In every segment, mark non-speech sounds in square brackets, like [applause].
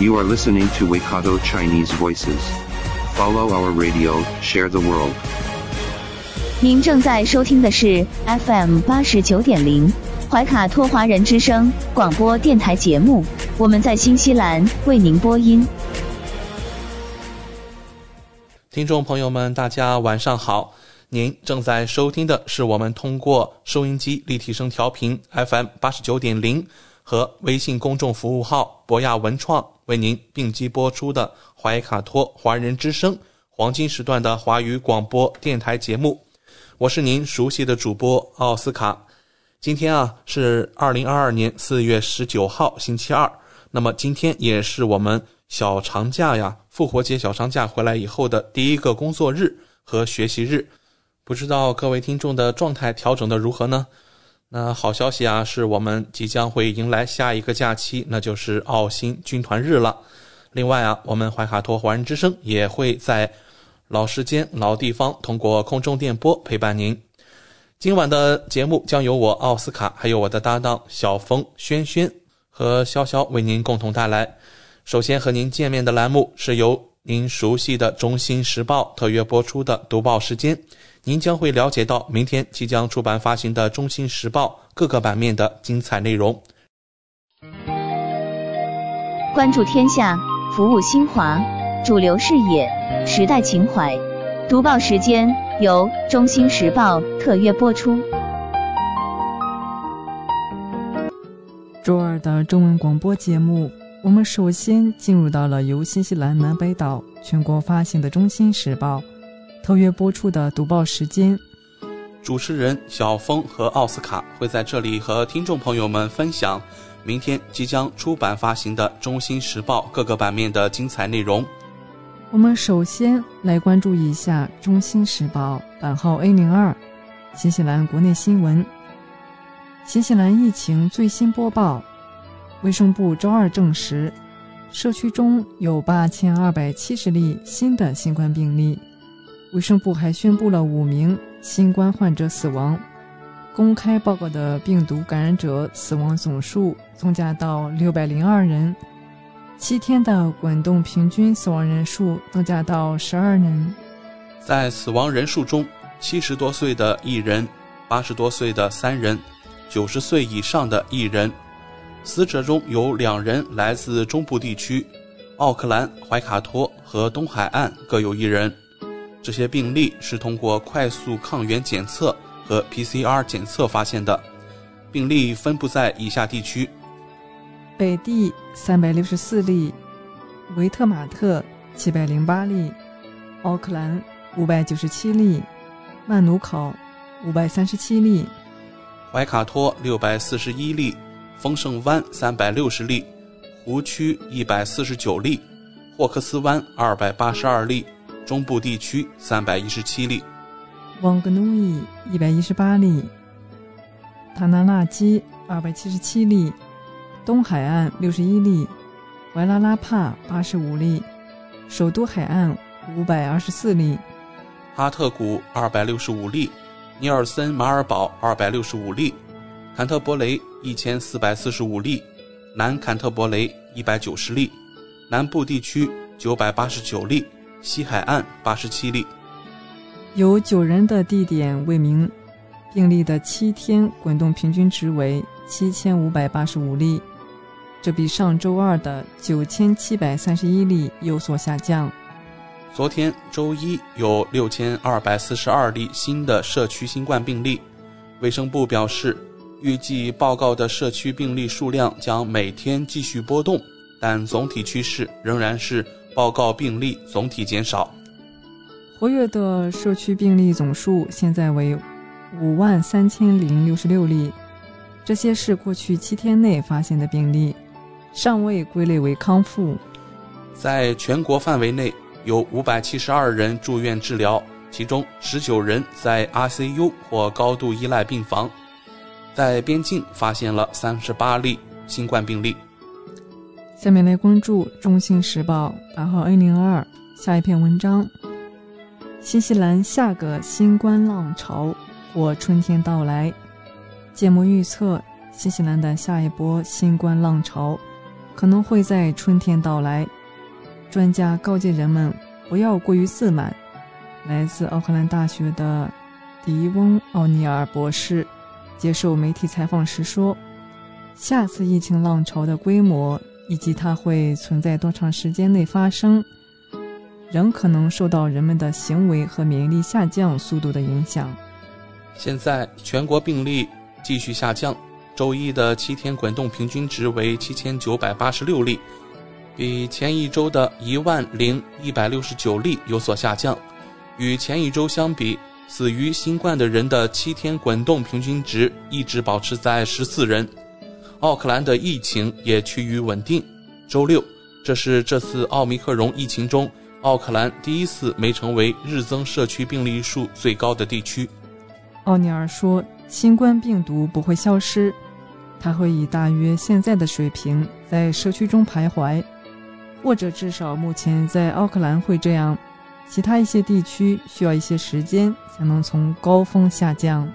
You are listening to Waikato Chinese Voices. Follow our radio, share the world. 您正在收听的是 FM 八十九点零怀卡托华人之声广播电台节目，我们在新西兰为您播音。听众朋友们，大家晚上好！您正在收听的是我们通过收音机立体声调频 FM 八十九点零和微信公众服务号博雅文创为您并机播出的怀卡托华人之声黄金时段的华语广播电台节目。我是您熟悉的主播奥斯卡。今天啊是二零二二年四月十九号星期二，那么今天也是我们小长假呀，复活节小长假回来以后的第一个工作日和学习日。不知道各位听众的状态调整的如何呢？那好消息啊，是我们即将会迎来下一个假期，那就是澳新军团日了。另外啊，我们怀卡托华人之声也会在老时间、老地方通过空中电波陪伴您。今晚的节目将由我奥斯卡，还有我的搭档小峰、轩轩和潇潇为您共同带来。首先和您见面的栏目是由您熟悉的《中新时报》特约播出的读报时间。您将会了解到明天即将出版发行的《中新时报》各个版面的精彩内容。关注天下，服务新华，主流视野，时代情怀。读报时间由《中新时报》特约播出。周二的中文广播节目，我们首先进入到了由新西兰南北岛全国发行的《中新时报》。特约播出的读报时间，主持人小峰和奥斯卡会在这里和听众朋友们分享明天即将出版发行的《中新时报》各个版面的精彩内容。我们首先来关注一下《中新时报》版号 A 零二，新西兰国内新闻。新西兰疫情最新播报：卫生部周二证实，社区中有八千二百七十例新的新冠病例。卫生部还宣布了五名新冠患者死亡，公开报告的病毒感染者死亡总数增加到六百零二人，七天的滚动平均死亡人数增加到十二人。在死亡人数中，七十多岁的一人，八十多岁的三人，九十岁以上的一人。死者中有两人来自中部地区，奥克兰、怀卡托和东海岸各有一人。这些病例是通过快速抗原检测和 PCR 检测发现的，病例分布在以下地区：北地三百六十四例，维特马特七百零八例，奥克兰五百九十七例，曼努考五百三十七例，怀卡托六百四十一例，丰盛湾三百六十例，湖区一百四十九例，霍克斯湾二百八十二例。中部地区三百一十七例，旺格努伊一百一十八例，塔纳纳基二百七十七例，东海岸六十一例，维拉拉帕八十五例，首都海岸五百二十四例，哈特谷二百六十五例，尼尔森马尔堡二百六十五例，坎特伯雷一千四百四十五例，南坎特伯雷一百九十例，南部地区九百八十九例。西海岸八十七例，有九人的地点未明，病例的七天滚动平均值为七千五百八十五例，这比上周二的九千七百三十一例有所下降。昨天周一有六千二百四十二例新的社区新冠病例，卫生部表示，预计报告的社区病例数量将每天继续波动，但总体趋势仍然是。报告病例总体减少，活跃的社区病例总数现在为五万三千零六十六例，这些是过去七天内发现的病例，尚未归类为康复。在全国范围内有五百七十二人住院治疗，其中十九人在 ICU 或高度依赖病房。在边境发现了三十八例新冠病例。下面来关注《中新时报》八号 A 零二下一篇文章：新西兰下个新冠浪潮或春天到来。建模预测，新西兰的下一波新冠浪潮可能会在春天到来。专家告诫人们不要过于自满。来自奥克兰大学的迪翁·奥尼尔博士接受媒体采访时说：“下次疫情浪潮的规模以及它会存在多长时间内发生，仍可能受到人们的行为和免疫力下降速度的影响。”现在全国病例继续下降，周一的七天滚动平均值为七千九百八十六例。比前一周的一万零一百六十九例有所下降，与前一周相比，死于新冠的人的七天滚动平均值一直保持在十四人。奥克兰的疫情也趋于稳定。周六，这是这次奥密克戎疫情中奥克兰第一次没成为日增社区病例数最高的地区。奥尼尔说：“新冠病毒不会消失，它会以大约现在的水平在社区中徘徊。”或者至少目前在奥克兰会这样，其他一些地区需要一些时间才能从高峰下降。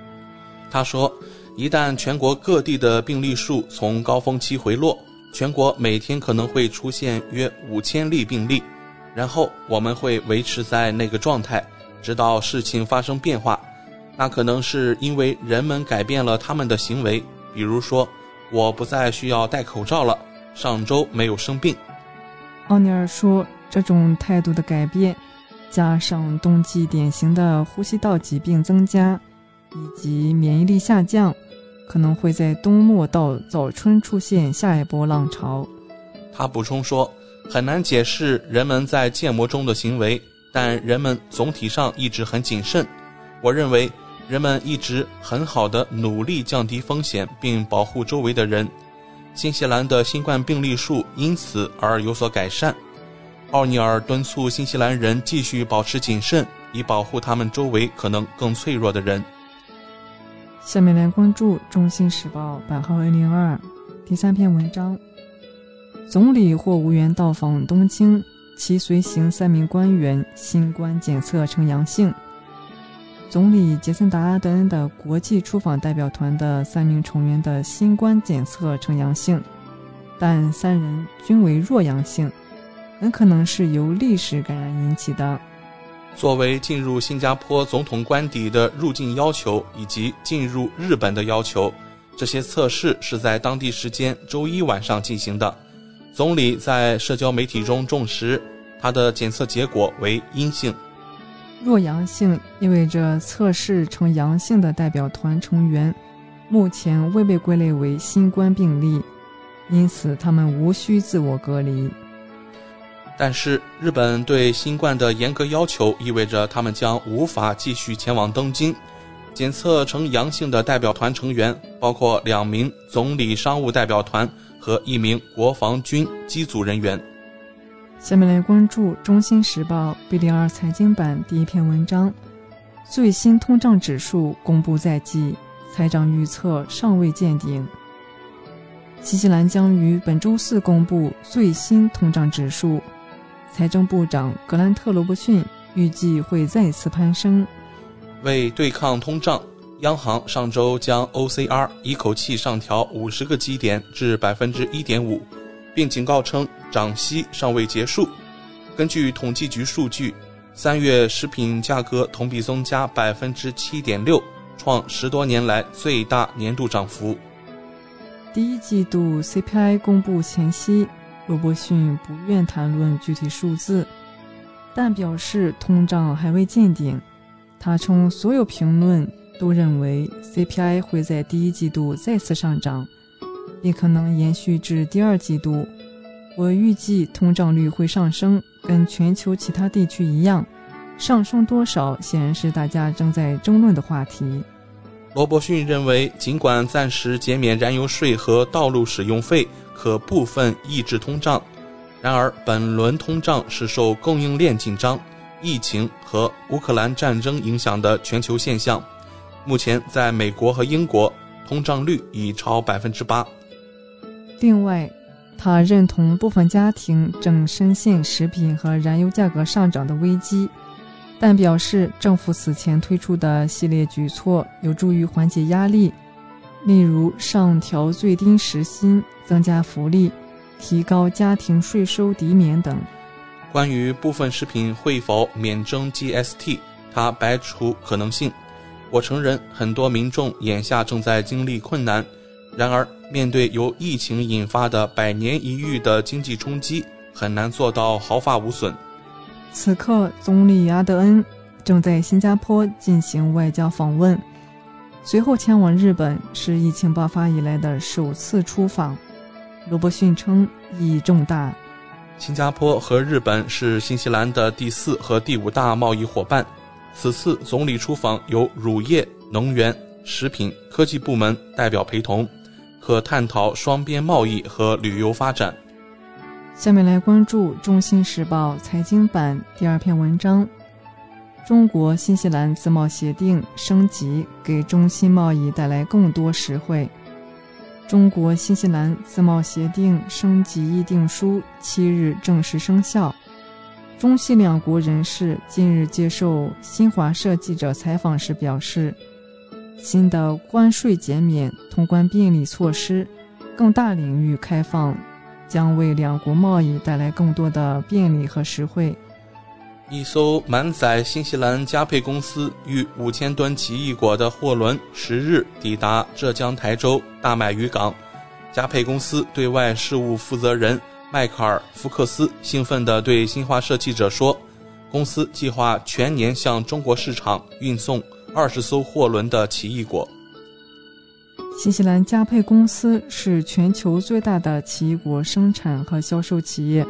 他说，一旦全国各地的病例数从高峰期回落，全国每天可能会出现约五千例病例，然后我们会维持在那个状态，直到事情发生变化。那可能是因为人们改变了他们的行为，比如说，我不再需要戴口罩了，上周没有生病。奥尼尔说：“这种态度的改变，加上冬季典型的呼吸道疾病增加，以及免疫力下降，可能会在冬末到早春出现下一波浪潮。”他补充说：“很难解释人们在建模中的行为，但人们总体上一直很谨慎。我认为人们一直很好的努力降低风险并保护周围的人。”新西兰的新冠病例数因此而有所改善。奥尼尔敦促新西兰人继续保持谨慎，以保护他们周围可能更脆弱的人。下面来关注《中新时报》版号 A 零二第三篇文章：总理或无缘到访东京，其随行三名官员新冠检测呈阳性。总理杰森·达阿德恩的国际出访代表团的三名成员的新冠检测呈阳性，但三人均为弱阳性，很可能是由历史感染引起的。作为进入新加坡总统官邸的入境要求以及进入日本的要求，这些测试是在当地时间周一晚上进行的。总理在社交媒体中证实，他的检测结果为阴性。弱阳性意味着测试呈阳性的代表团成员目前未被归类为新冠病例，因此他们无需自我隔离。但是，日本对新冠的严格要求意味着他们将无法继续前往东京。检测呈阳性的代表团成员包括两名总理商务代表团和一名国防军机组人员。下面来关注《中新时报》B 零二财经版第一篇文章：最新通胀指数公布在即，财长预测尚未见顶。新西兰将于本周四公布最新通胀指数，财政部长格兰特·罗伯逊预计会再次攀升。为对抗通胀，央行上周将 OCR 一口气上调五十个基点至百分之一点五。并警告称，涨息尚未结束。根据统计局数据，三月食品价格同比增加百分之七点六，创十多年来最大年度涨幅。第一季度 CPI 公布前夕，罗伯逊不愿谈论具体数字，但表示通胀还未见顶。他称，所有评论都认为 CPI 会在第一季度再次上涨。也可能延续至第二季度。我预计通胀率会上升，跟全球其他地区一样，上升多少显然是大家正在争论的话题。罗伯逊认为，尽管暂时减免燃油税和道路使用费可部分抑制通胀，然而，本轮通胀是受供应链紧张、疫情和乌克兰战争影响的全球现象。目前，在美国和英国，通胀率已超百分之八。另外，他认同部分家庭正深陷食品和燃油价格上涨的危机，但表示政府此前推出的系列举措有助于缓解压力，例如上调最低时薪、增加福利、提高家庭税收抵免等。关于部分食品会否免征 GST，他排除可能性。我承认，很多民众眼下正在经历困难。然而，面对由疫情引发的百年一遇的经济冲击，很难做到毫发无损。此刻，总理阿德恩正在新加坡进行外交访问，随后前往日本，是疫情爆发以来的首次出访。罗伯逊称意义重大。新加坡和日本是新西兰的第四和第五大贸易伙伴。此次总理出访由乳业、能源、食品、科技部门代表陪同。可探讨双边贸易和旅游发展。下面来关注《中新时报》财经版第二篇文章：中国新西兰自贸协定升级给中新贸易带来更多实惠。中国新西兰自贸协定升级议定书七日正式生效。中西两国人士近日接受新华社记者采访时表示。新的关税减免、通关便利措施、更大领域开放，将为两国贸易带来更多的便利和实惠。一艘满载新西兰佳沛公司逾五千吨奇异果的货轮十日抵达浙江台州大麦渔港。佳沛公司对外事务负责人迈克尔·福克斯兴奋地对新华社记者说：“公司计划全年向中国市场运送。”二十艘货轮的奇异果。新西兰佳沛公司是全球最大的奇异果生产和销售企业。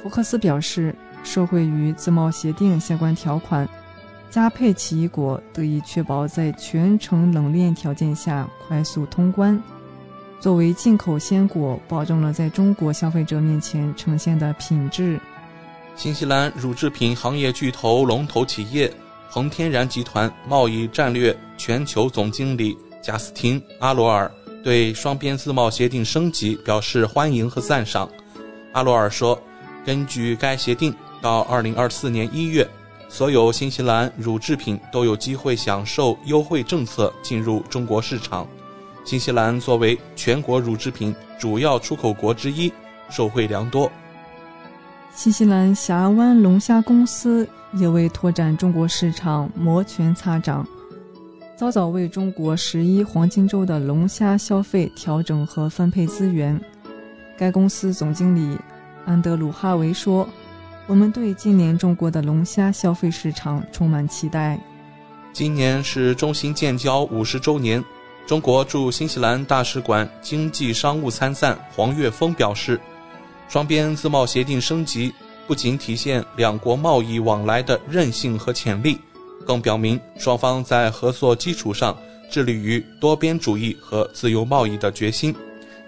福克斯表示，受惠于自贸协定相关条款，佳沛奇异果得以确保在全程冷链条件下快速通关。作为进口鲜果，保证了在中国消费者面前呈现的品质。新西兰乳制品行业巨头龙头企业。恒天然集团贸易战略全球总经理贾斯汀·阿罗尔对双边自贸协定升级表示欢迎和赞赏。阿罗尔说：“根据该协定，到2024年1月，所有新西兰乳制品都有机会享受优惠政策进入中国市场。新西兰作为全国乳制品主要出口国之一，受惠良多。”新西兰峡湾龙虾公司。也为拓展中国市场摩拳擦掌，早早为中国十一黄金周的龙虾消费调整和分配资源。该公司总经理安德鲁·哈维说：“我们对今年中国的龙虾消费市场充满期待。今年是中新建交五十周年。中国驻新西兰大使馆经济商务参赞黄岳峰表示，双边自贸协定升级。”不仅体现两国贸易往来的韧性和潜力，更表明双方在合作基础上致力于多边主义和自由贸易的决心。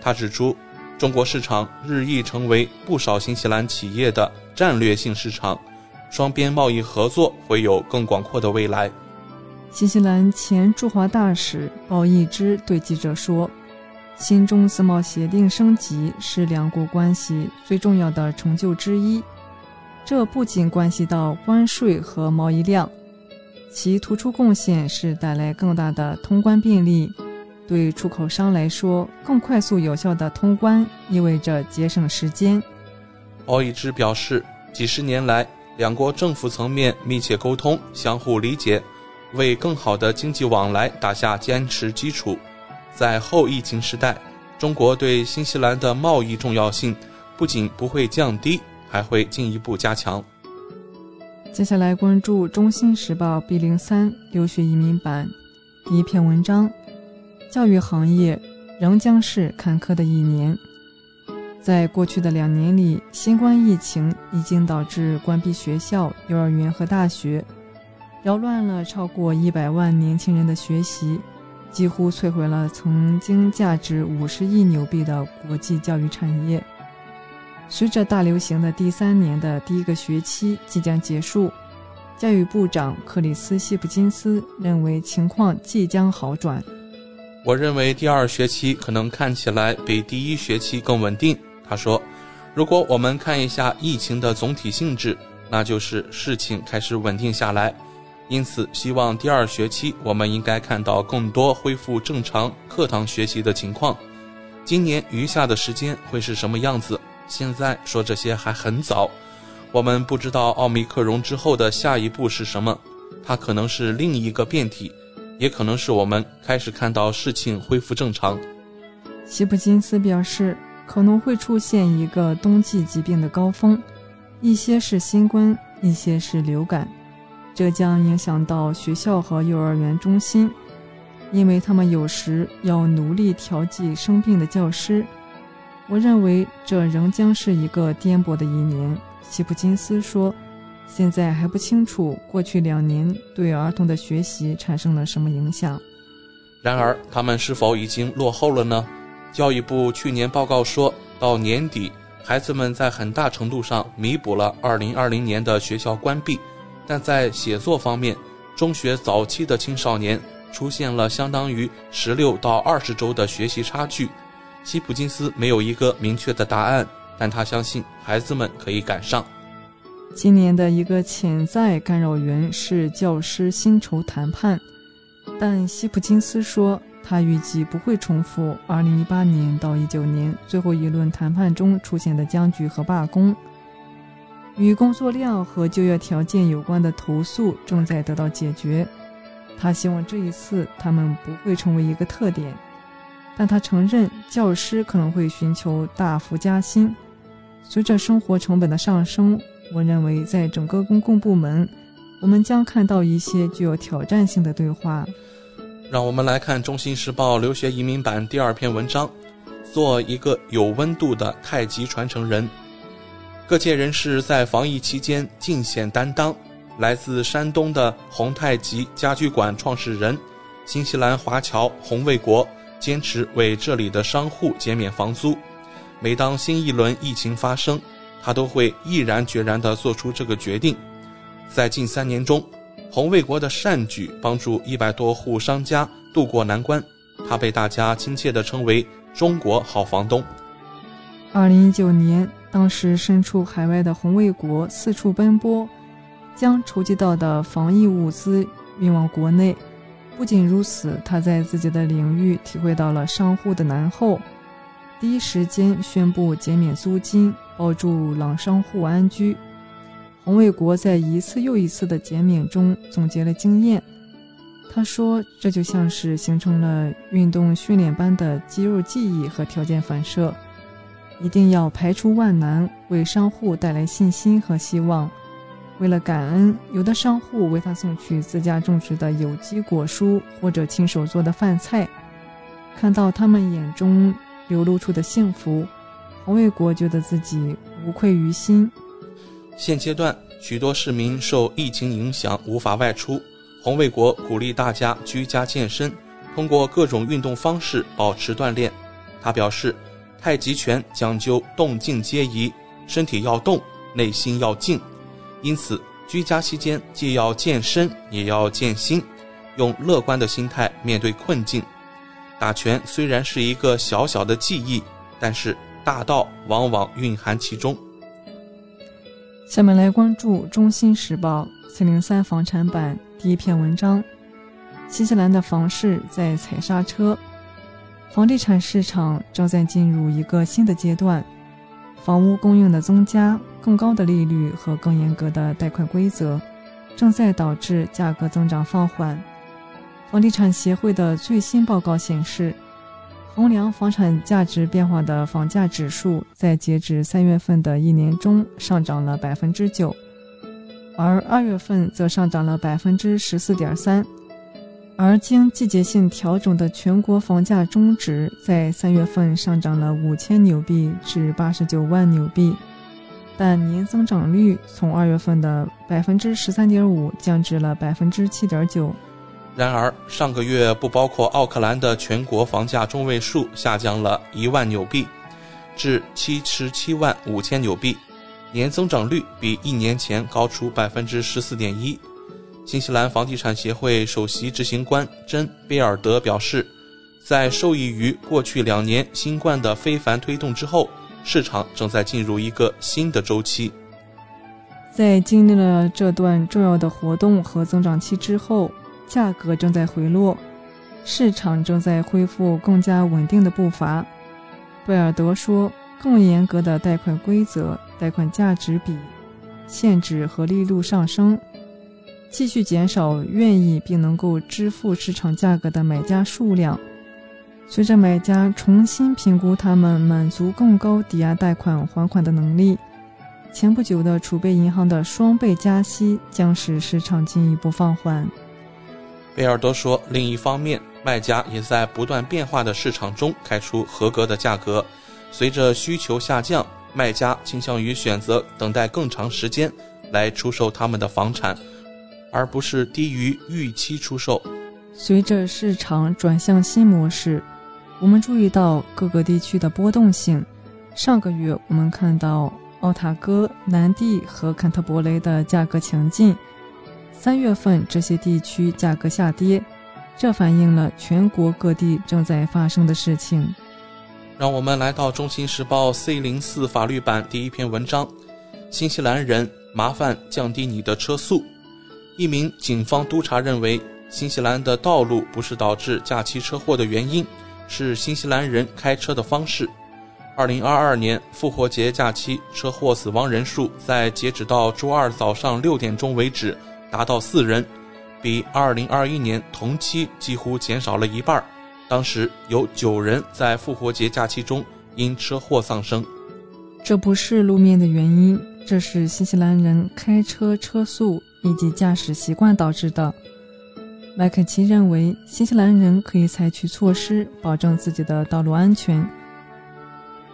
他指出，中国市场日益成为不少新西兰企业的战略性市场，双边贸易合作会有更广阔的未来。新西兰前驻华大使鲍义之对记者说：“新中自贸协定升级是两国关系最重要的成就之一。”这不仅关系到关税和贸易量，其突出贡献是带来更大的通关便利。对出口商来说，更快速有效的通关意味着节省时间。奥义之表示，几十年来，两国政府层面密切沟通、相互理解，为更好的经济往来打下坚实基础。在后疫情时代，中国对新西兰的贸易重要性不仅不会降低。还会进一步加强。接下来关注《中新时报》B 零三留学移民版第一篇文章：教育行业仍将是坎坷的一年。在过去的两年里，新冠疫情已经导致关闭学校、幼儿园和大学，扰乱了超过一百万年轻人的学习，几乎摧毁了曾经价值五十亿纽币的国际教育产业。随着大流行的第三年的第一个学期即将结束，教育部长克里斯·谢普金斯认为情况即将好转。我认为第二学期可能看起来比第一学期更稳定。他说：“如果我们看一下疫情的总体性质，那就是事情开始稳定下来。因此，希望第二学期我们应该看到更多恢复正常课堂学习的情况。今年余下的时间会是什么样子？现在说这些还很早，我们不知道奥密克戎之后的下一步是什么，它可能是另一个变体。”也可能是我们开始看到事情恢复正常。希普金斯表示，可能会出现一个冬季疾病的高峰，一些是新冠，一些是流感，这将影响到学校和幼儿园中心，因为他们有时要努力调剂生病的教师。我认为这仍将是一个颠簸的一年，希普金斯说。现在还不清楚过去两年对儿童的学习产生了什么影响。然而，他们是否已经落后了呢？教育部去年报告说，到年底，孩子们在很大程度上弥补了2020年的学校关闭，但在写作方面，中学早期的青少年出现了相当于16到20周的学习差距。希普金斯没有一个明确的答案，但他相信孩子们可以赶上。今年的一个潜在干扰源是教师薪酬谈判，但希普金斯说，他预计不会重复2018年到19年最后一轮谈判中出现的僵局和罢工。与工作量和就业条件有关的投诉正在得到解决。他希望这一次他们不会成为一个特点，但他承认教师可能会寻求大幅加薪。随着生活成本的上升。我认为，在整个公共部门，我们将看到一些具有挑战性的对话。让我们来看《中新时报》留学移民版第二篇文章：做一个有温度的太极传承人。各界人士在防疫期间尽显担当。来自山东的红太极家居馆创始人、新西兰华侨洪卫国，坚持为这里的商户减免房租。每当新一轮疫情发生，他都会毅然决然地做出这个决定。在近三年中，洪卫国的善举帮助一百多户商家渡过难关，他被大家亲切地称为“中国好房东”。二零一九年，当时身处海外的洪卫国四处奔波，将筹集到的防疫物资运往国内。不仅如此，他在自己的领域体会到了商户的难后，第一时间宣布减免租金。保住老商户安居。洪卫国在一次又一次的减免中总结了经验。他说：“这就像是形成了运动训练般的肌肉记忆和条件反射，一定要排除万难，为商户带来信心和希望。为了感恩，有的商户为他送去自家种植的有机果蔬或者亲手做的饭菜。看到他们眼中流露出的幸福。”洪卫国觉得自己无愧于心。现阶段，许多市民受疫情影响无法外出，洪卫国鼓励大家居家健身，通过各种运动方式保持锻炼。他表示，太极拳讲究动静皆宜，身体要动，内心要静，因此居家期间既要健身也要健心，用乐观的心态面对困境。打拳虽然是一个小小的技艺，但是。大道往往蕴含其中。下面来关注《中新时报》四零三房产版第一篇文章：新西兰的房市在踩刹车，房地产市场正在进入一个新的阶段。房屋供应的增加、更高的利率和更严格的贷款规则，正在导致价格增长放缓。房地产协会的最新报告显示。衡量房产价值变化的房价指数在截止三月份的一年中上涨了百分之九，而二月份则上涨了百分之十四点三，而经季节性调整的全国房价中值在三月份上涨了五千纽币至八十九万纽币，但年增长率从二月份的百分之十三点五降至了百分之七点九。然而，上个月不包括奥克兰的全国房价中位数下降了一万纽币，至七十七万五千纽币，年增长率比一年前高出百分之十四点一。新西兰房地产协会首席执行官珍·贝尔德表示，在受益于过去两年新冠的非凡推动之后，市场正在进入一个新的周期。在经历了这段重要的活动和增长期之后，价格正在回落，市场正在恢复更加稳定的步伐。贝尔德说：“更严格的贷款规则、贷款价值比限制和利率上升，继续减少愿意并能够支付市场价格的买家数量。随着买家重新评估他们满足更高抵押贷款还款的能力，前不久的储备银行的双倍加息将使市场进一步放缓。”贝尔多说：“另一方面。”卖家也在不断变化的市场中开出合格的价格。随着需求下降，卖家倾向于选择等待更长时间来出售他们的房产，而不是低于预期出售。随着市场转向新模式，我们注意到各个地区的波动性。上个月，我们看到奥塔哥、南地和坎特伯雷的价格强劲。三月份，这些地区价格下跌。这反映了全国各地正在发生的事情。让我们来到《中新时报》C 零四法律版第一篇文章：新西兰人麻烦降低你的车速。一名警方督察认为，新西兰的道路不是导致假期车祸的原因，是新西兰人开车的方式。二零二二年复活节假期车祸死亡人数在截止到周二早上六点钟为止达到四人。比2021年同期几乎减少了一半，当时有九人在复活节假期中因车祸丧生。这不是路面的原因，这是新西兰人开车车速以及驾驶习惯导致的。麦肯齐认为，新西兰人可以采取措施保证自己的道路安全。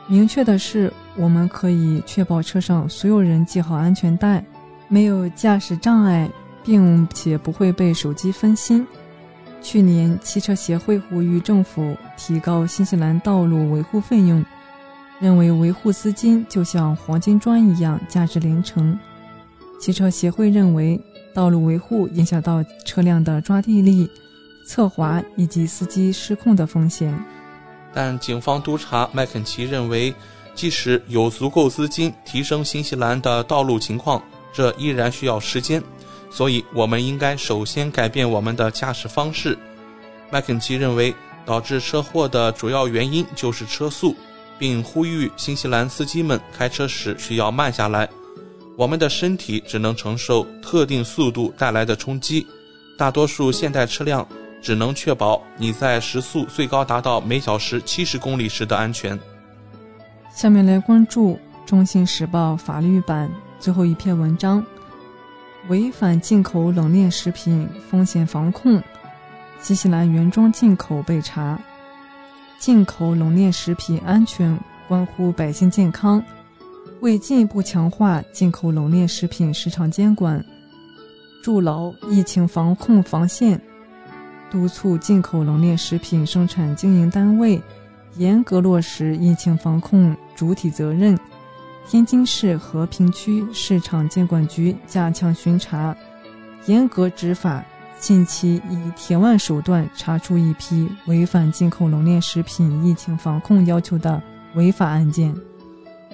明确的是，我们可以确保车上所有人系好安全带，没有驾驶障碍。并且不会被手机分心。去年，汽车协会呼吁政府提高新西兰道路维护费用，认为维护资金就像黄金砖一样价值连城。汽车协会认为，道路维护影响到车辆的抓地力、侧滑以及司机失控的风险。但警方督察麦肯齐认为，即使有足够资金提升新西兰的道路情况，这依然需要时间。所以，我们应该首先改变我们的驾驶方式。麦肯齐认为，导致车祸的主要原因就是车速，并呼吁新西兰司机们开车时需要慢下来。我们的身体只能承受特定速度带来的冲击，大多数现代车辆只能确保你在时速最高达到每小时七十公里时的安全。下面来关注《中信时报》法律版最后一篇文章。违反进口冷链食品风险防控，新西兰原装进口被查。进口冷链食品安全关乎百姓健康，为进一步强化进口冷链食品市场监管，筑牢疫情防控防线，督促进口冷链食品生产经营单位严格落实疫情防控主体责任。天津市和平区市场监管局加强巡查，严格执法。近期以铁腕手段查出一批违反进口冷链食品疫情防控要求的违法案件。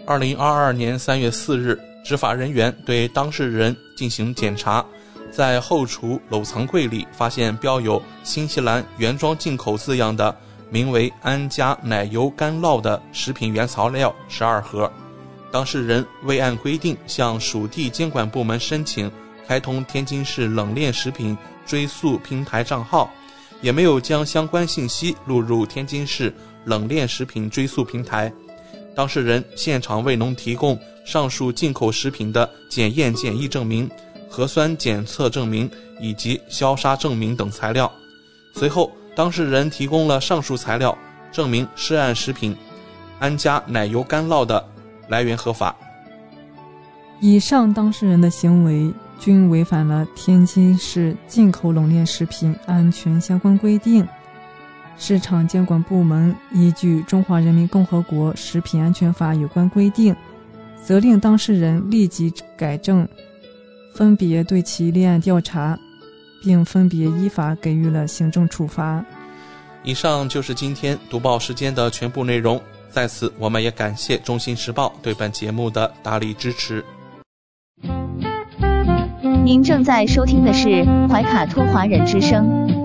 二零二二年三月四日，执法人员对当事人进行检查，在后厨冷藏柜里发现标有“新西兰原装进口”字样的名为安佳奶油干酪的食品原材料十二盒。当事人未按规定向属地监管部门申请开通天津市冷链食品追溯平台账号，也没有将相关信息录入天津市冷链食品追溯平台。当事人现场未能提供上述进口食品的检验检疫证明、核酸检测证明以及消杀证明等材料。随后，当事人提供了上述材料，证明涉案食品安佳奶油干酪的。来源合法。以上当事人的行为均违反了天津市进口冷链食品安全相关规定。市场监管部门依据《中华人民共和国食品安全法》有关规定，责令当事人立即改正，分别对其立案调查，并分别依法给予了行政处罚。以上就是今天读报时间的全部内容。在此，我们也感谢《中新时报》对本节目的大力支持。您正在收听的是怀卡托华人之声，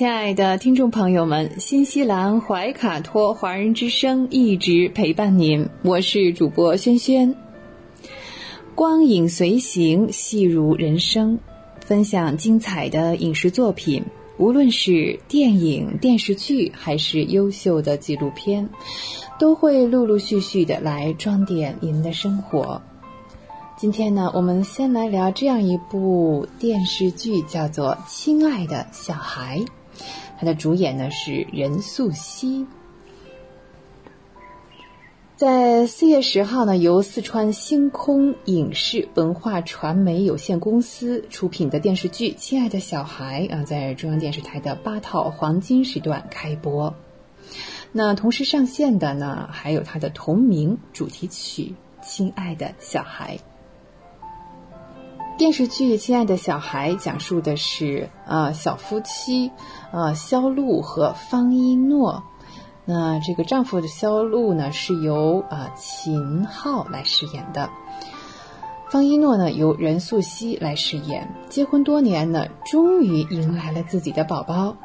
亲爱的听众朋友们，新西兰怀卡托华人之声一直陪伴您，我是主播轩轩。光影随行，戏如人生，分享精彩的影视作品，无论是电影、电视剧，还是优秀的纪录片，都会陆陆续续的来装点您的生活。今天呢，我们先来聊这样一部电视剧，叫做《亲爱的小孩》。它的主演呢是任素汐。在四月十号呢，由四川星空影视文化传媒有限公司出品的电视剧《亲爱的小孩》啊，在中央电视台的八套黄金时段开播。那同时上线的呢，还有它的同名主题曲《亲爱的小孩》。电视剧《亲爱的小孩》讲述的是啊小夫妻啊肖路和方一诺。那这个丈夫的肖路呢是由啊秦昊来饰演的，方一诺呢由任素汐来饰演。结婚多年呢，终于迎来了自己的宝宝。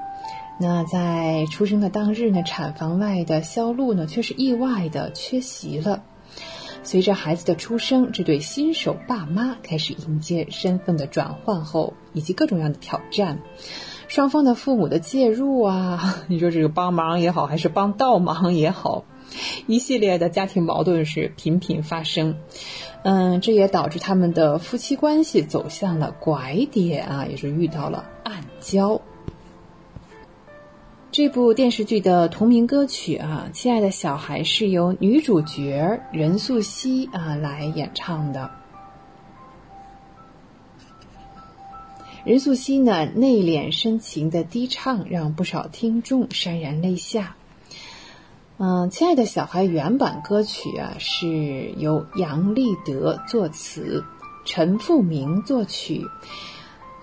那在出生的当日呢，产房外的肖路呢却是意外的缺席了。随着孩子的出生，这对新手爸妈开始迎接身份的转换后，以及各种各样的挑战。双方的父母的介入啊，[laughs] 你说这个帮忙也好，还是帮倒忙也好，一系列的家庭矛盾是频频发生。嗯，这也导致他们的夫妻关系走向了拐点啊，也是遇到了暗礁。这部电视剧的同名歌曲啊，《亲爱的小孩》是由女主角任素汐啊来演唱的。任素汐呢内敛深情的低唱，让不少听众潸然泪下。嗯，《亲爱的小孩》原版歌曲啊是由杨立德作词，陈复明作曲。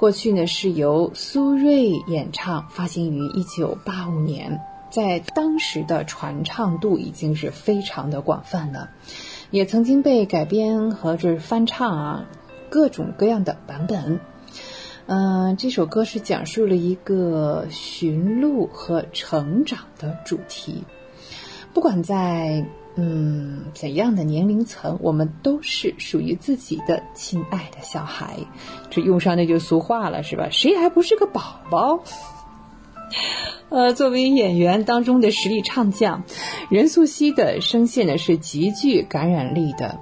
过去呢是由苏芮演唱，发行于一九八五年，在当时的传唱度已经是非常的广泛了，也曾经被改编和这翻唱啊，各种各样的版本。嗯，这首歌是讲述了一个寻路和成长的主题，不管在。嗯，怎样的年龄层，我们都是属于自己的亲爱的小孩。这用上那句俗话了，是吧？谁还不是个宝宝？[laughs] 呃，作为演员当中的实力唱将，任素汐的声线呢是极具感染力的，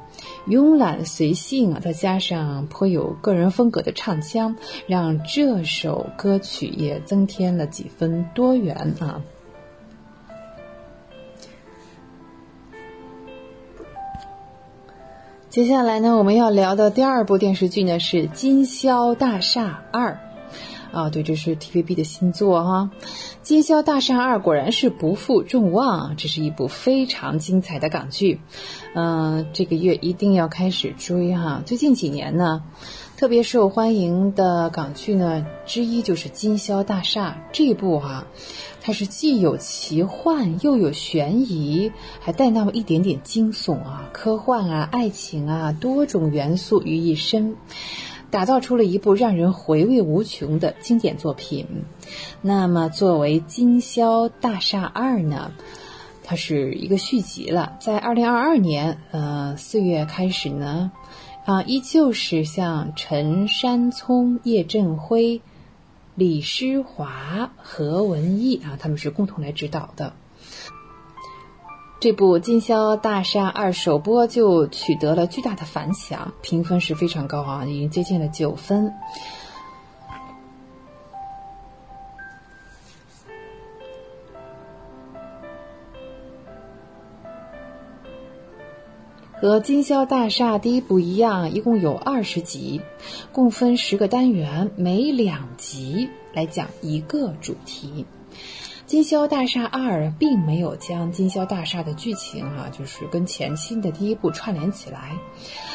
慵懒随性啊，再加上颇有个人风格的唱腔，让这首歌曲也增添了几分多元啊。接下来呢，我们要聊的第二部电视剧呢是《金宵大厦二》，啊，对，这是 TVB 的新作哈，《金宵大厦二》果然是不负众望，这是一部非常精彩的港剧，嗯，这个月一定要开始追哈。最近几年呢，特别受欢迎的港剧呢之一就是《金宵大厦》这部哈。它是既有奇幻又有悬疑，还带那么一点点惊悚啊、科幻啊、爱情啊，多种元素于一身。打造出了一部让人回味无穷的经典作品。那么，作为《金宵大厦二》呢，它是一个续集了，在二零二二年呃四月开始呢，啊，依旧是像陈山聪、叶振辉、李诗华、何文义啊，他们是共同来指导的。这部《金宵大厦二》首播就取得了巨大的反响，评分是非常高啊，已经接近了九分。和《金宵大厦》第一部一样，一共有二十集，共分十个单元，每两集来讲一个主题。《金宵大厦二》并没有将《金宵大厦》的剧情啊，就是跟前期的第一部串联起来，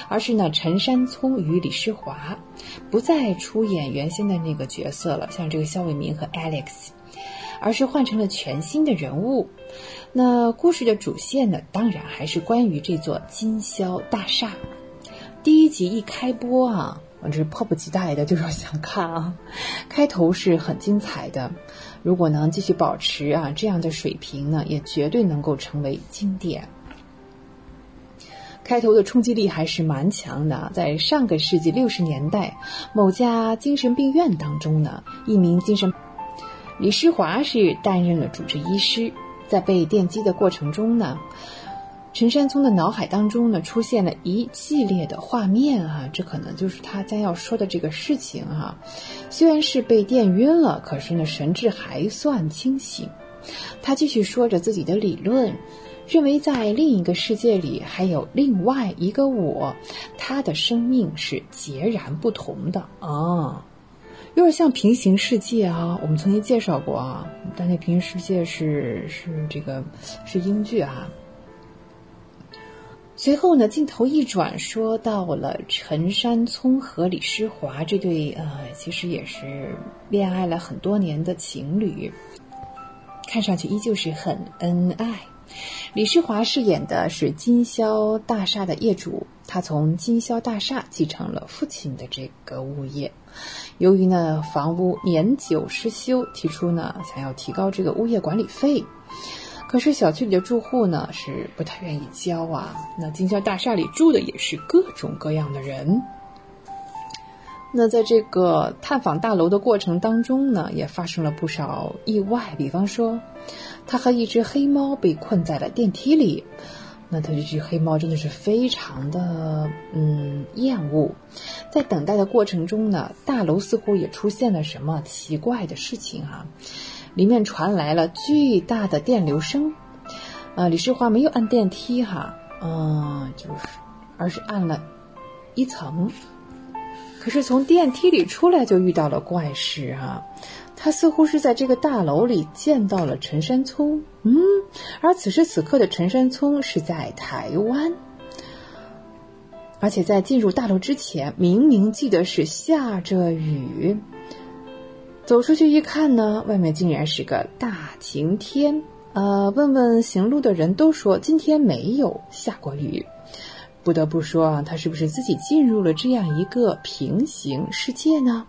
而是呢，陈山聪与李诗华不再出演原先的那个角色了，像这个肖伟民和 Alex，而是换成了全新的人物。那故事的主线呢，当然还是关于这座金宵大厦。第一集一开播啊，我这是迫不及待的，就是想看啊，开头是很精彩的。如果能继续保持啊这样的水平呢，也绝对能够成为经典。开头的冲击力还是蛮强的。在上个世纪六十年代，某家精神病院当中呢，一名精神李诗华是担任了主治医师，在被电击的过程中呢。陈山聪的脑海当中呢，出现了一系列的画面啊，这可能就是他将要说的这个事情哈。虽然是被电晕了，可是呢，神志还算清醒。他继续说着自己的理论，认为在另一个世界里还有另外一个我，他的生命是截然不同的啊，有点像平行世界啊。我们曾经介绍过啊，但那平行世界是是这个是英剧啊。随后呢，镜头一转，说到了陈山聪和李诗华这对呃，其实也是恋爱了很多年的情侣，看上去依旧是很恩爱。李诗华饰演的是金宵大厦的业主，他从金宵大厦继承了父亲的这个物业，由于呢房屋年久失修，提出呢想要提高这个物业管理费。可是小区里的住户呢是不太愿意交啊。那经销大厦里住的也是各种各样的人。那在这个探访大楼的过程当中呢，也发生了不少意外。比方说，他和一只黑猫被困在了电梯里。那他这只黑猫真的是非常的嗯厌恶。在等待的过程中呢，大楼似乎也出现了什么奇怪的事情啊。里面传来了巨大的电流声，呃，李世华没有按电梯哈，嗯，就是，而是按了一层，可是从电梯里出来就遇到了怪事哈，他似乎是在这个大楼里见到了陈山聪，嗯，而此时此刻的陈山聪是在台湾，而且在进入大楼之前，明明记得是下着雨。走出去一看呢，外面竟然是个大晴天。呃，问问行路的人都说今天没有下过雨。不得不说啊，他是不是自己进入了这样一个平行世界呢？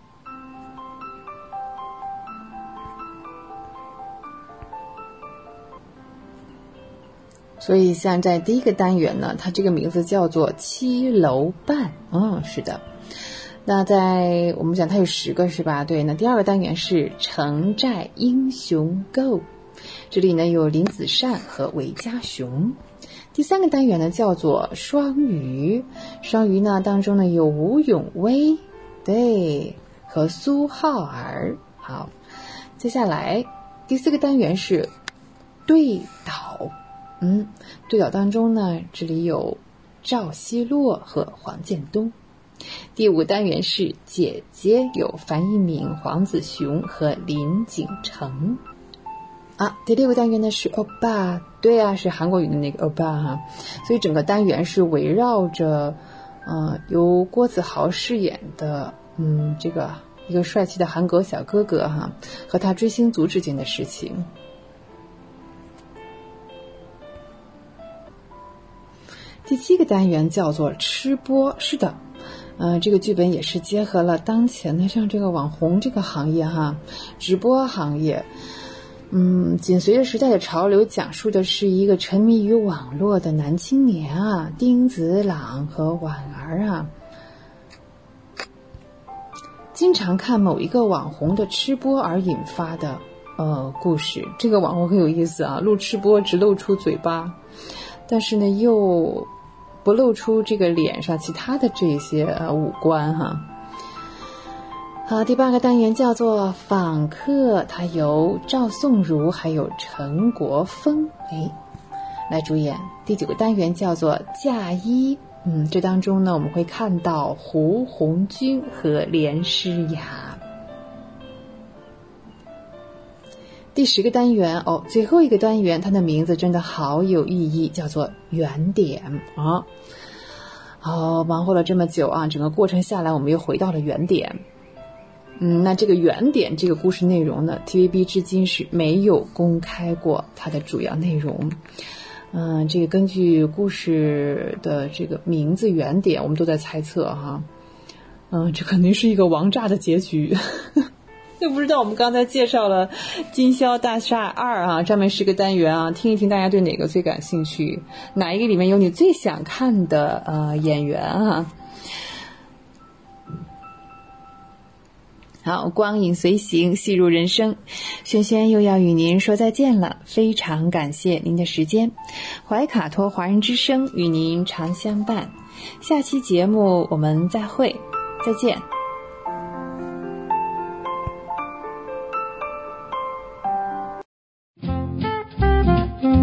所以，像在第一个单元呢，它这个名字叫做七楼半。嗯，是的。那在我们讲它有十个是吧？对，那第二个单元是城寨英雄 Go，这里呢有林子善和韦家雄。第三个单元呢叫做双鱼，双鱼呢当中呢有吴永威，对，和苏浩儿。好，接下来第四个单元是对倒，嗯，对角当中呢这里有赵希洛和黄建东。第五单元是姐姐，有樊一敏、黄子雄和林景成。啊，第六个单元呢是欧巴，对啊，是韩国语的那个欧巴哈。所以整个单元是围绕着，嗯，由郭子豪饰演的，嗯，这个一个帅气的韩国小哥哥哈，和他追星族之间的事情。第七个单元叫做吃播，是的。嗯，这个剧本也是结合了当前的像这个网红这个行业哈，直播行业。嗯，紧随着时代的潮流，讲述的是一个沉迷于网络的男青年啊，丁子朗和婉儿啊，经常看某一个网红的吃播而引发的呃故事。这个网红很有意思啊，录吃播只露出嘴巴，但是呢又不露出这个脸上其他的这些呃五官哈。好，第八个单元叫做访客，它由赵颂如还有陈国峰哎来主演。第九个单元叫做嫁衣，嗯，这当中呢我们会看到胡红军和连诗雅。第十个单元哦，最后一个单元，它的名字真的好有意义，叫做原点啊。好，忙活了这么久啊，整个过程下来，我们又回到了原点。嗯，那这个原点这个故事内容呢，TVB 至今是没有公开过它的主要内容。嗯，这个根据故事的这个名字原点，我们都在猜测哈。嗯，这肯定是一个王炸的结局。[laughs] 就不知道我们刚才介绍了《金宵大厦二》啊，上面是个单元啊，听一听大家对哪个最感兴趣，哪一个里面有你最想看的呃演员啊？好，光影随行，戏入人生。轩轩又要与您说再见了，非常感谢您的时间。怀卡托华人之声与您常相伴，下期节目我们再会，再见。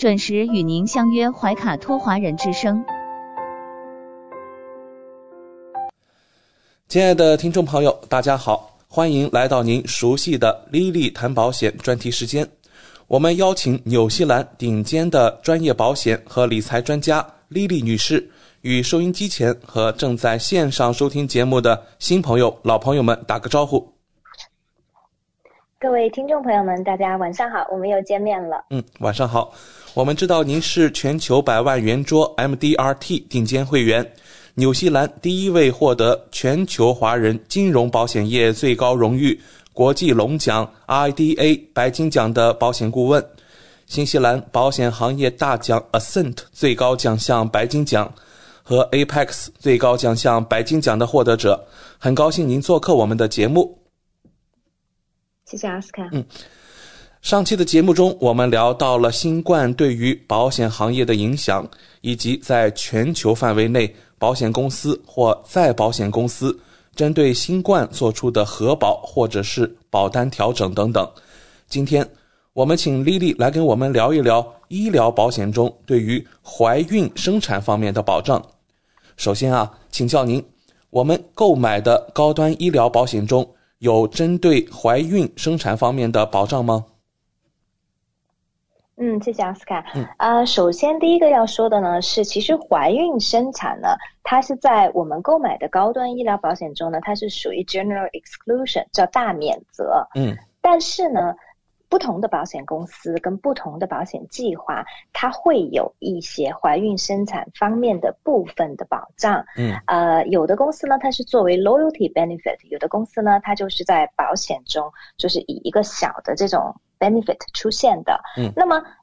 准时与您相约怀卡托华人之声。亲爱的听众朋友，大家好，欢迎来到您熟悉的“莉莉谈保险”专题时间。我们邀请纽西兰顶尖的专业保险和理财专家莉莉女士，与收音机前和正在线上收听节目的新朋友、老朋友们打个招呼。各位听众朋友们，大家晚上好，我们又见面了。嗯，晚上好。我们知道您是全球百万圆桌 MDRT 顶尖会员，纽西兰第一位获得全球华人金融保险业最高荣誉国际龙奖 IDA 白金奖的保险顾问，新西兰保险行业大奖 Ascent 最高奖项白金奖和 Apex 最高奖项白金奖的获得者。很高兴您做客我们的节目。谢谢阿斯卡。嗯。上期的节目中，我们聊到了新冠对于保险行业的影响，以及在全球范围内保险公司或再保险公司针对新冠做出的核保或者是保单调整等等。今天，我们请丽丽来跟我们聊一聊医疗保险中对于怀孕生产方面的保障。首先啊，请教您，我们购买的高端医疗保险中有针对怀孕生产方面的保障吗？嗯，谢谢奥斯卡。嗯啊，首先第一个要说的呢是，其实怀孕生产呢，它是在我们购买的高端医疗保险中呢，它是属于 general exclusion，叫大免责。嗯，但是呢，不同的保险公司跟不同的保险计划，它会有一些怀孕生产方面的部分的保障。嗯，呃，有的公司呢，它是作为 loyalty benefit；有的公司呢，它就是在保险中，就是以一个小的这种。benefit 出现的，嗯，那么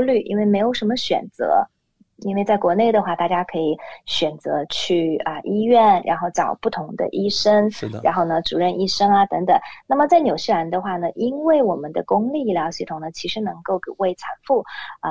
虑，因为没有什么选择，因为在国内的话，大家可以选择去啊医院，然后找不同的医生，是的，然后呢主任医生啊等等。那么在纽西兰的话呢，因为我们的公立医疗系统呢，其实能够为产妇啊。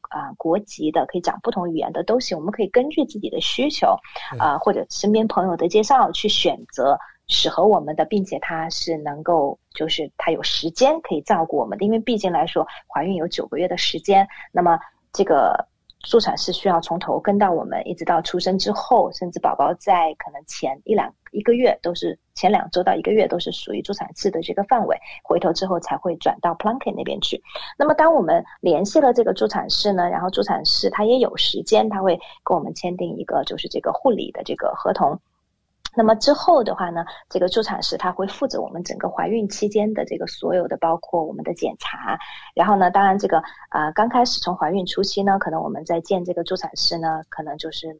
啊，国籍的可以讲不同语言的都行，我们可以根据自己的需求，啊或者身边朋友的介绍去选择适合我们的，并且他是能够就是他有时间可以照顾我们的，因为毕竟来说怀孕有九个月的时间，那么这个。助产士需要从头跟到我们，一直到出生之后，甚至宝宝在可能前一两一个月都是前两周到一个月都是属于助产士的这个范围，回头之后才会转到 Plunket 那边去。那么当我们联系了这个助产士呢，然后助产士他也有时间，他会跟我们签订一个就是这个护理的这个合同。那么之后的话呢，这个助产士他会负责我们整个怀孕期间的这个所有的，包括我们的检查。然后呢，当然这个啊，刚开始从怀孕初期呢，可能我们在见这个助产士呢，可能就是。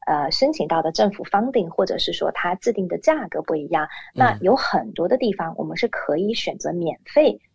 呃，申请到的政府 funding，或者是说它制定的价格不一样，那有很多的地方我们是可以选择免费。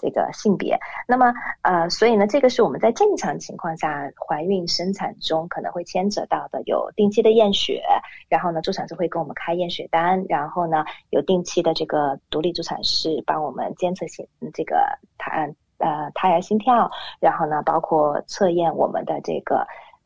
这个性别。那么，呃，所以呢，这个是我们在正常情况下怀孕生产中可能会牵扯到的，有定期的验血，然后呢，助产师会给我们开验血单，然后呢，有定期的这个独立助产师帮我们监测心这个胎呃胎儿心跳，然后呢，包括测验我们的这个。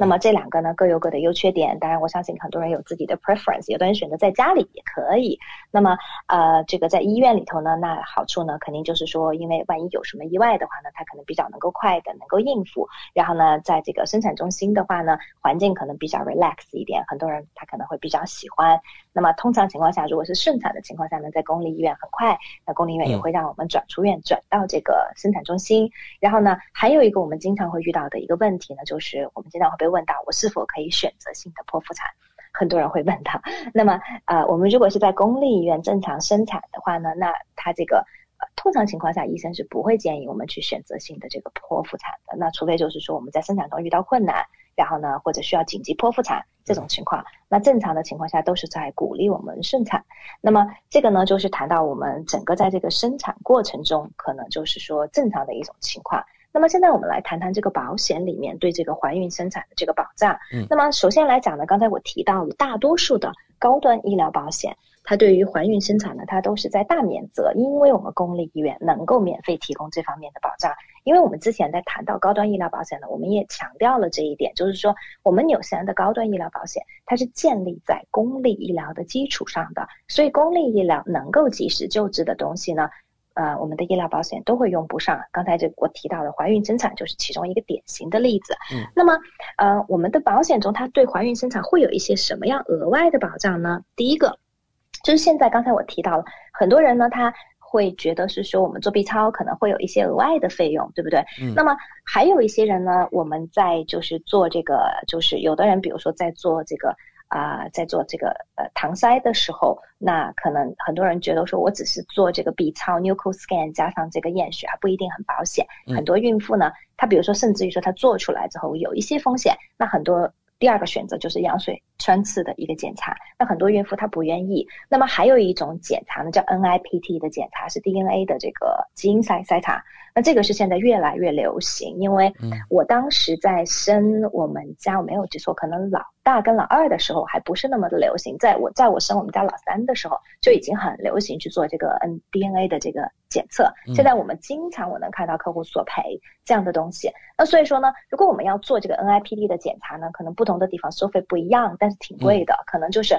那么这两个呢各有各的优缺点，当然我相信很多人有自己的 preference，有的人选择在家里也可以。那么呃，这个在医院里头呢，那好处呢肯定就是说，因为万一有什么意外的话呢，它可能比较能够快的能够应付。然后呢，在这个生产中心的话呢，环境可能比较 relax 一点，很多人他可能会比较喜欢。那么通常情况下，如果是顺产的情况下呢，在公立医院很快，那公立医院也会让我们转出院，转到这个生产中心。然后呢，还有一个我们经常会遇到的一个问题呢，就是我们经常会被问到，我是否可以选择性的剖腹产？很多人会问到。那么呃，我们如果是在公立医院正常生产的话呢，那它这个。呃通常情况下，医生是不会建议我们去选择性的这个剖腹产的。那除非就是说我们在生产中遇到困难，然后呢，或者需要紧急剖腹产这种情况，那正常的情况下都是在鼓励我们顺产。那么这个呢，就是谈到我们整个在这个生产过程中，可能就是说正常的一种情况。那么现在我们来谈谈这个保险里面对这个怀孕生产的这个保障。嗯那么首先来讲呢，刚才我提到了大多数的高端医疗保险，它对于怀孕生产呢，它都是在大免责，因为我们公立医院能够免费提供这方面的保障。因为我们之前在谈到高端医疗保险呢，我们也强调了这一点，就是说我们纽西兰的高端医疗保险，它是建立在公立医疗的基础上的，所以公立医疗能够及时救治的东西呢。呃，我们的医疗保险都会用不上。刚才这我提到的怀孕生产就是其中一个典型的例子。嗯，那么呃，我们的保险中它对怀孕生产会有一些什么样额外的保障呢？第一个就是现在刚才我提到了，很多人呢他会觉得是说我们做 B 超可能会有一些额外的费用，对不对？嗯那么还有一些人呢，我们在就是做这个，就是有的人比如说在做这个。啊、在做这个呃搪塞的时候，那可能很多人觉得说我只是做这个 B 超 nuchal scan 加上这个验血还不一定很保险。嗯很多孕妇呢，她比如说甚至于说她做出来之后有一些风险，那很多第二个选择就是羊水穿刺的一个检查，那很多孕妇她不愿意。那么还有一种检查呢，叫 NIPT 的检查，是 DNA 的这个基因筛筛查。那这个是现在越来越流行，因为嗯我当时在生我们家，我没有记错，可能老大跟老二的时候还不是那么的流行，在我在我生我们家老三的时候就已经很流行去做这个 N DNA 的这个检测。嗯现在我们经常我能看到客户索赔这样的东西。那所以说呢，如果我们要做这个 NIPD 的检查呢，可能不同的地方收费不一样，但是挺贵的，可能就是。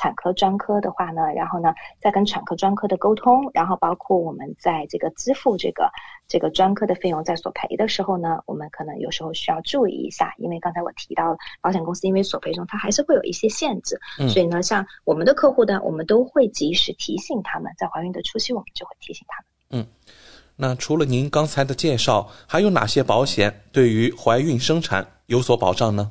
产科专科的话呢，然后呢，再跟产科专科的沟通，然后包括我们在这个支付这个这个专科的费用，在索赔的时候呢，我们可能有时候需要注意一下，因为刚才我提到保险公司因为索赔中它还是会有一些限制，所以呢，像我们的客户呢，我们都会及时提醒他们，在怀孕的初期，我们就会提醒他们。嗯，那除了您刚才的介绍，还有哪些保险对于怀孕生产有所保障呢？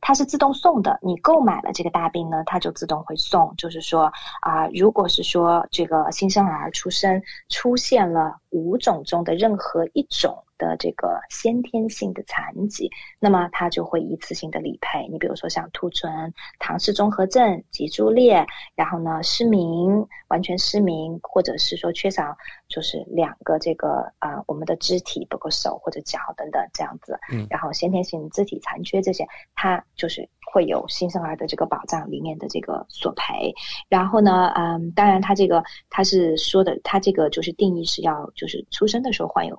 它是自动送的，你购买了这个大病呢，它就自动会送。就是说啊，如果是说这个新生儿出生出现了五种中的任何一种。的这个先天性的残疾，那么它就会一次性的理赔。你比如说像兔唇、唐氏综合症、脊柱裂，然后呢失明、完全失明，或者是说缺少就是两个这个啊我们的肢体，包括手或者脚等等这样子。嗯。然后先天性肢体残缺这些，它就是会有新生儿的这个保障里面的这个索赔。然后呢，嗯，当然他这个他是说的，他这个就是定义是要就是出生的时候患有。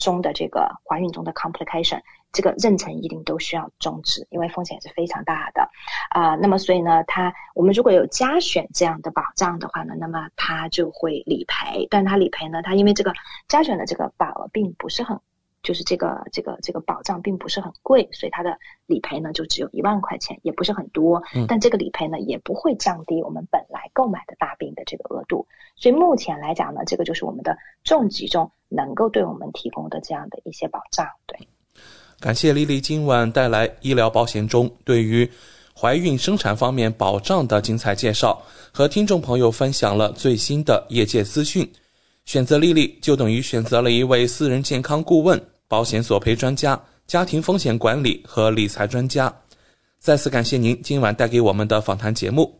中的这个怀孕中的 complication，这个妊娠一定都需要终止，因为风险是非常大的啊。那么所以呢，它我们如果有加选这样的保障的话呢，那么它就会理赔。但它理赔呢，它因为这个加选的这个保额并不是很，就是这个这个这个保障并不是很贵，所以它的理赔呢就只有一万块钱，也不是很多。但这个理赔呢也不会降低我们本来购买的大病的这个额度。所以目前来讲呢，这个就是我们的重疾中能够对我们提供的这样的一些保障。对。感谢丽丽今晚带来医疗保险中对于怀孕生产方面保障的精彩介绍，和听众朋友分享了最新的业界资讯。选择丽丽就等于选择了一位私人健康顾问、保险索赔专家、家庭风险管理和理财专家。再次感谢您今晚带给我们的访谈节目。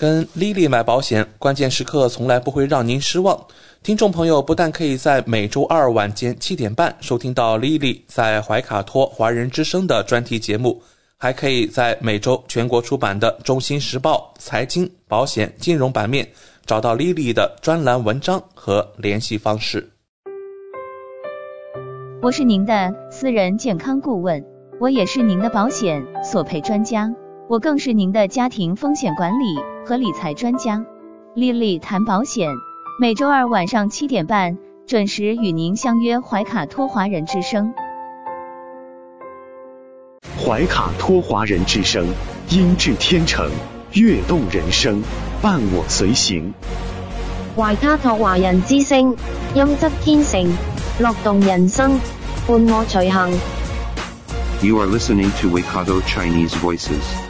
跟丽丽买保险，关键时刻从来不会让您失望。听众朋友不但可以在每周二晚间七点半收听到丽丽在怀卡托华人之声的专题节目，还可以在每周全国出版的《中新时报》财经、保险、金融版面找到丽丽的专栏文章和联系方式。我是您的私人健康顾问，我也是您的保险索赔专家，我更是您的家庭风险管理。和理财专家丽丽谈保险，每周二晚上七点半准时与您相约怀卡托华人之声。怀卡托华人之声，音质天成，悦动人生，伴我随行。怀卡托华人之声，音质天成，乐动人生，伴我随行。You are listening to Waikato Chinese Voices.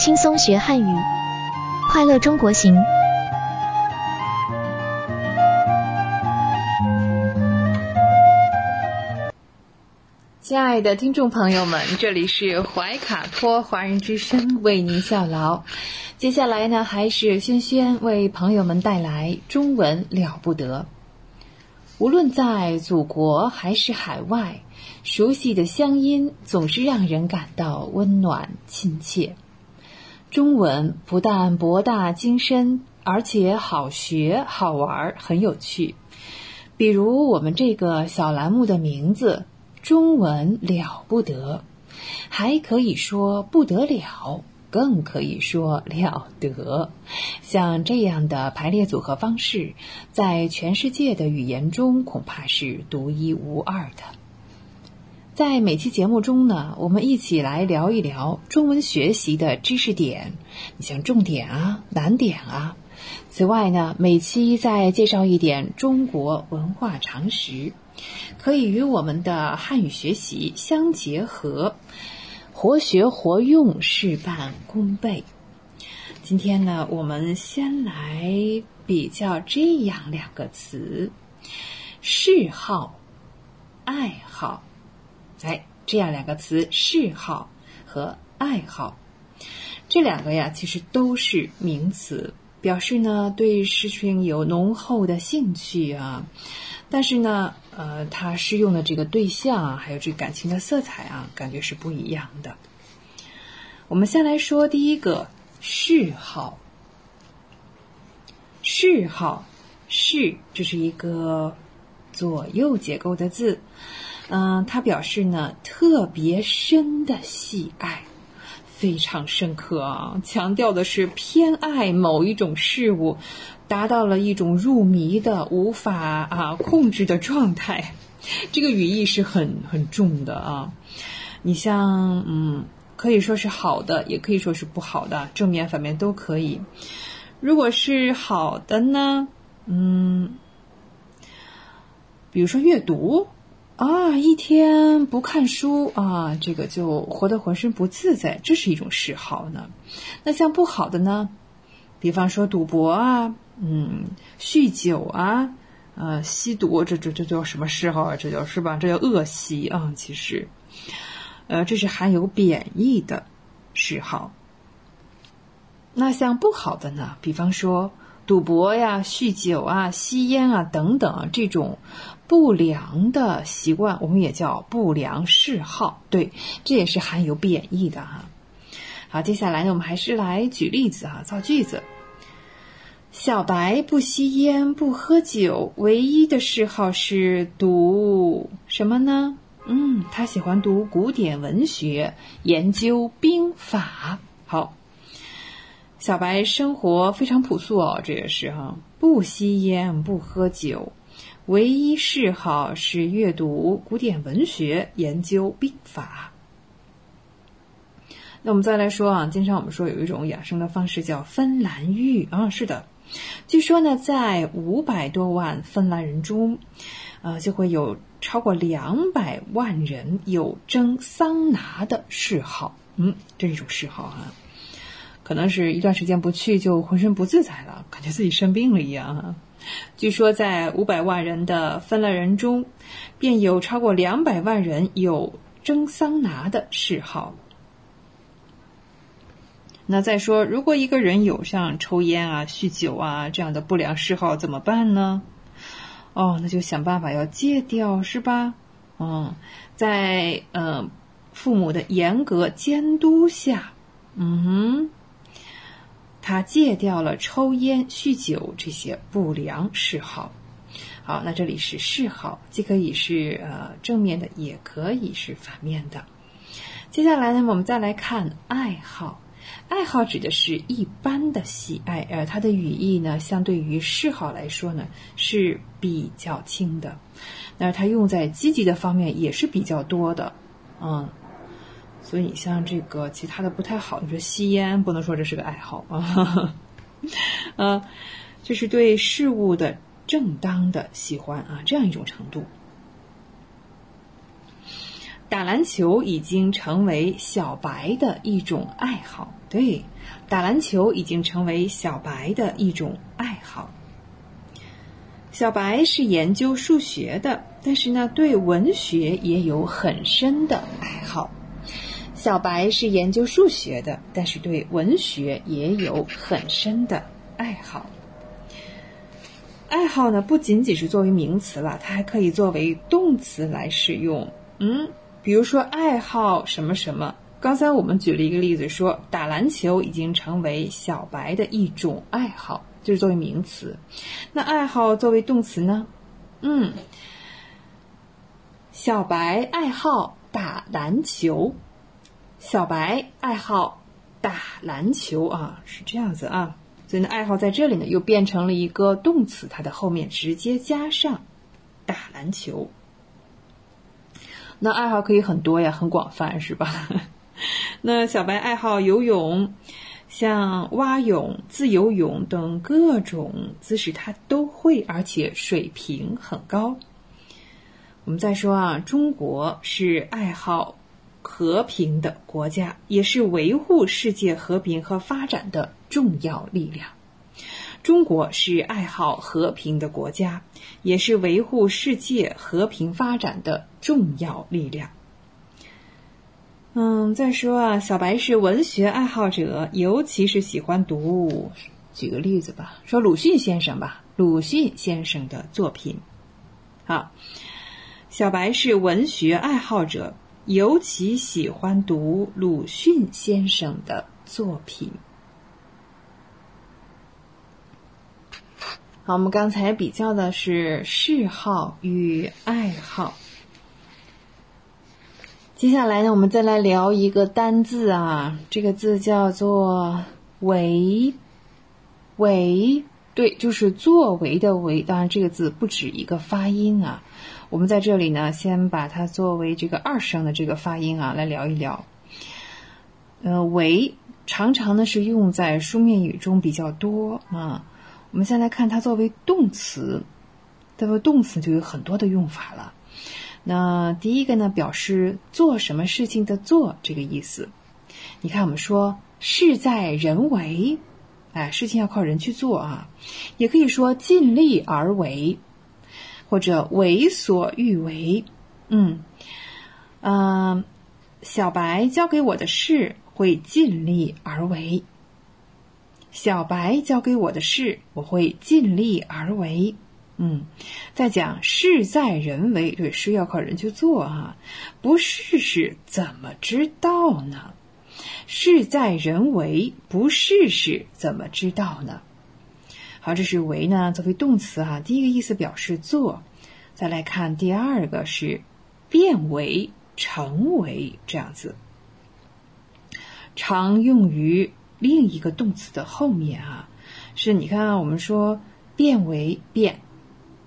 轻松学汉语，快乐中国行。亲爱的听众朋友们，这里是怀卡托华人之声为您效劳。接下来呢，还是轩轩为朋友们带来中文了不得。无论在祖国还是海外，熟悉的乡音总是让人感到温暖亲切。中文不但博大精深，而且好学好玩，很有趣。比如我们这个小栏目的名字“中文了不得”，还可以说不得了，更可以说了得。像这样的排列组合方式，在全世界的语言中恐怕是独一无二的。在每期节目中呢，我们一起来聊一聊中文学习的知识点，你像重点啊、难点啊。此外呢，每期再介绍一点中国文化常识，可以与我们的汉语学习相结合，活学活用，事半功倍。今天呢，我们先来比较这样两个词：嗜好、爱好。哎，这样两个词，嗜好和爱好，这两个呀，其实都是名词。表示呢对事情有浓厚的兴趣啊。但是呢，呃，它适用的这个对象啊，还有这感情的色彩啊，感觉是不一样的。我们先来说第一个嗜好。嗜好，嗜，这是一个左右结构的字，嗯，它表示呢特别深的喜爱，非常深刻啊，强调的是偏爱某一种事物，达到了一种入迷的、无法啊控制的状态。[laughs] 这个语义是很很重的啊。你像，嗯，可以说是好的，也可以说是不好的，正面反面都可以。如果是好的呢，嗯，比如说阅读啊，一天不看书啊，这个就活得浑身不自在，这是一种嗜好呢。那像不好的呢，比方说赌博啊，嗯，酗酒啊，呃，吸毒，这这这叫什么嗜好啊？这叫是吧？这叫恶习啊。其实，呃，这是含有贬义的嗜好。那像不好的呢？比方说赌博呀、酗酒啊、吸烟啊等等这种不良的习惯，我们也叫不良嗜好。对，这也是含有贬义的哈。好，接下来呢，我们还是来举例子啊，造句子。小白不吸烟，不喝酒，唯一的嗜好是读什么呢？嗯，他喜欢读古典文学，研究兵法。好。小白生活非常朴素哦，这也是哈，不吸烟，不喝酒，唯一嗜好是阅读古典文学，研究兵法。那我们再来说啊，经常我们说有一种养生的方式叫芬兰浴啊，是的，据说呢，在五百多万芬兰人中，呃，就会有超过两百万人有蒸桑拿的嗜好，嗯，这是一种嗜好哈。可能是一段时间不去就浑身不自在了，感觉自己生病了一样啊。据说在五百万人的芬兰人中，便有超过两百万人有蒸桑拿的嗜好。那再说，如果一个人有像抽烟啊、酗酒啊这样的不良嗜好，怎么办呢？哦，那就想办法要戒掉，是吧？嗯，在嗯父母的严格监督下，嗯哼。他戒掉了抽烟、酗酒这些不良嗜好。好，那这里是嗜好，既可以是呃正面的，也可以是反面的。接下来呢，我们再来看爱好。爱好指的是一般的喜爱，呃，它的语义呢，相对于嗜好来说呢是比较轻的。那它用在积极的方面也是比较多的，嗯。所以你像这个其他的不太好，你说吸烟不能说这是个爱好啊，[laughs] 呃，这是对事物的正当的喜欢啊，这样一种程度。打篮球已经成为小白的一种爱好，对，打篮球已经成为小白的一种爱好。小白是研究数学的，但是呢，对文学也有很深的爱好。小白是研究数学的，但是对文学也有很深的爱好。爱好呢，不仅仅是作为名词了，它还可以作为动词来使用。嗯，比如说爱好什么什么。刚才我们举了一个例子，说打篮球已经成为小白的一种爱好，就是作为名词。那爱好作为动词呢？嗯，小白爱好打篮球。小白爱好打篮球啊，是这样子啊，所以呢，爱好在这里呢又变成了一个动词，它的后面直接加上打篮球。那爱好可以很多呀，很广泛，是吧？[laughs] 那小白爱好游泳，像蛙泳、自由泳等各种姿势，他都会，而且水平很高。我们再说啊，中国是爱好。和平的国家也是维护世界和平和发展的重要力量。中国是爱好和平的国家，也是维护世界和平发展的重要力量。嗯，再说啊，小白是文学爱好者，尤其是喜欢读举个例子吧，说鲁迅先生吧，鲁迅先生的作品。好，小白是文学爱好者，尤其喜欢读鲁迅先生的作品。好，我们刚才比较的是嗜好与爱好。接下来呢，我们再来聊一个单字啊，这个字叫做“为”，为对，就是作为的为。当然，这个字不止一个发音啊。我们在这里呢，先把它作为这个二声的这个发音啊来聊一聊。呃，为常常呢是用在书面语中比较多啊。我们先来看它作为动词，作为动词就有很多的用法了。那第一个呢，表示做什么事情的做这个意思。你看，我们说事在人为，哎，事情要靠人去做啊。也可以说尽力而为，或者为所欲为。嗯，嗯，小白交给我的事会尽力而为。小白交给我的事，我会尽力而为。嗯，再讲事在人为，对，事要靠人去做哈，不试试怎么知道呢？事在人为，不试试怎么知道呢？好，这是为呢，作为动词哈，第一个意思表示做。再来看第二个是变为、成为这样子，常用于另一个动词的后面啊，是你看啊我们说变为变。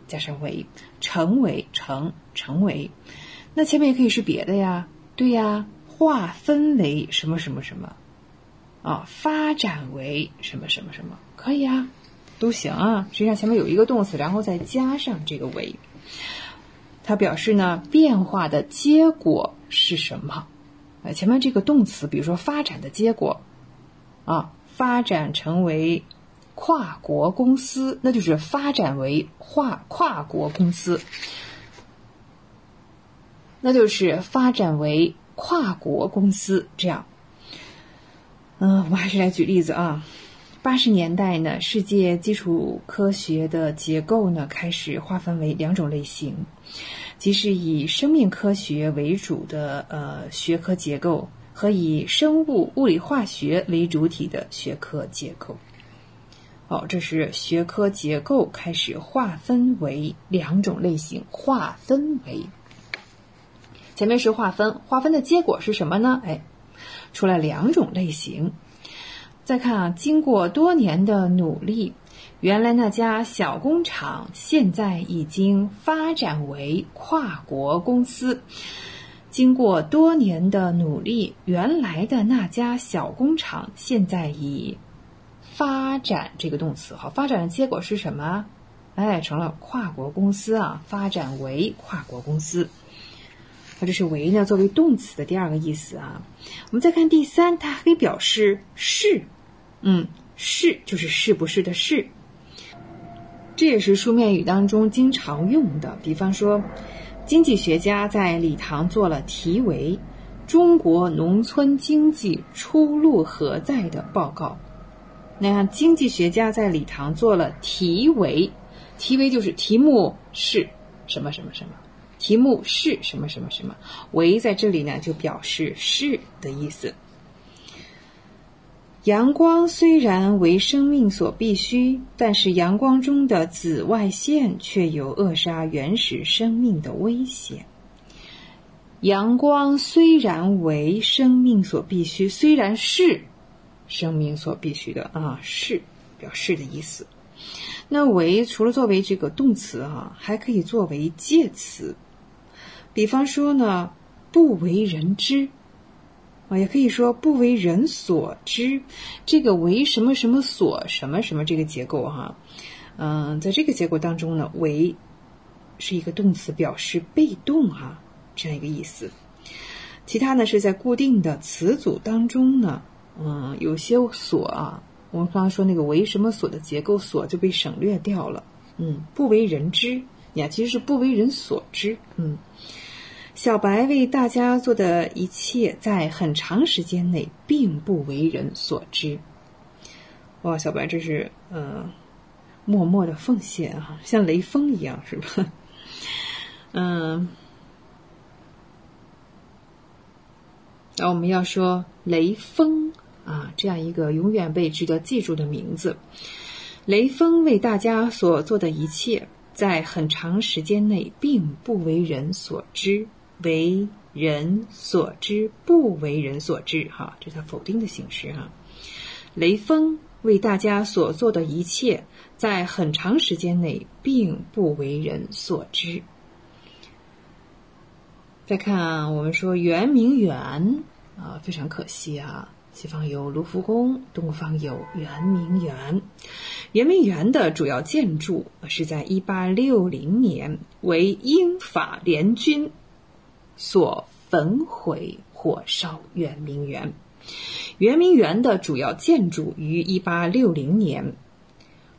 加上为。成为成成为，那前面也可以是别的呀，对呀，划分为什么什么什么，啊，发展为什么什么什么，可以啊，都行啊。实际上前面有一个动词，然后再加上这个为，它表示呢变化的结果是什么？呃，前面这个动词，比如说发展的结果，啊，发展成为。跨国公司，那就是发展为跨跨国公司，那就是发展为跨国公司。这样，嗯，我还是来举例子啊。八十年代呢，世界基础科学的结构呢开始划分为两种类型，即是以生命科学为主的呃学科结构和以生物物理化学为主体的学科结构。哦，这是学科结构开始划分为两种类型，划分为前面是划分，划分的结果是什么呢？哎，出来两种类型。再看啊，经过多年的努力，原来那家小工厂现在已经发展为跨国公司。经过多年的努力，原来的那家小工厂现在已。发展这个动词，好，发展的结果是什么？哎，成了跨国公司啊，发展为跨国公司。那这是为呢，作为动词的第二个意思啊。我们再看第三，它可以表示是，嗯，是就是是不是的是。这也是书面语当中经常用的。比方说，经济学家在礼堂做了题为《中国农村经济出路何在》的报告。那，经济学家在礼堂做了题为，题为就是题目是什么什么什么，题目是什么什么什么，为在这里呢就表示是的意思。阳光虽然为生命所必须，但是阳光中的紫外线却有扼杀原始生命的危险。阳光虽然为生命所必须，虽然是。生命所必须的啊，是表示的意思。那为除了作为这个动词哈，还可以作为介词。比方说呢，不为人知也可以说不为人所知。这个为什么什么所什么什么这个结构哈，嗯，在这个结构当中呢，为是一个动词，表示被动哈，这样一个意思。其他呢是在固定的词组当中呢。嗯，有些所啊，我们刚刚说那个为什么所的结构所就被省略掉了。嗯，不为人知，你看其实是不为人所知。嗯，小白为大家做的一切，在很长时间内并不为人所知。哇，小白这是呃默默的奉献啊，像雷锋一样是吧？[laughs] 嗯，那我们要说雷锋啊，这样一个永远被值得记住的名字。雷锋为大家所做的一切，在很长时间内并不为人所知，为人所知，不为人所知。哈，这是他否定的形式哈。雷锋为大家所做的一切，在很长时间内并不为人所知。再看，我们说圆明园啊，非常可惜啊。西方有卢浮宫，东方有圆明园。圆明园的主要建筑是在1860年为英法联军所焚毁，火烧圆明园。圆明园的主要建筑于一八六零年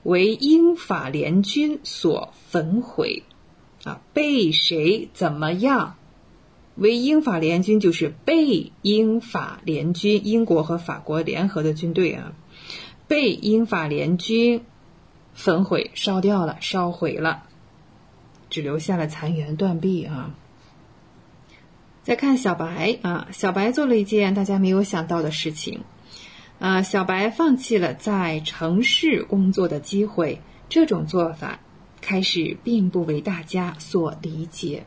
为英法联军所焚毁，啊，被谁怎么样？为英法联军就是被英法联军，英国和法国联合的军队啊，被英法联军焚毁、烧掉了、烧毁了，只留下了残垣断壁啊。再看小白啊，小白做了一件大家没有想到的事情啊，小白放弃了在城市工作的机会，这种做法开始并不为大家所理解。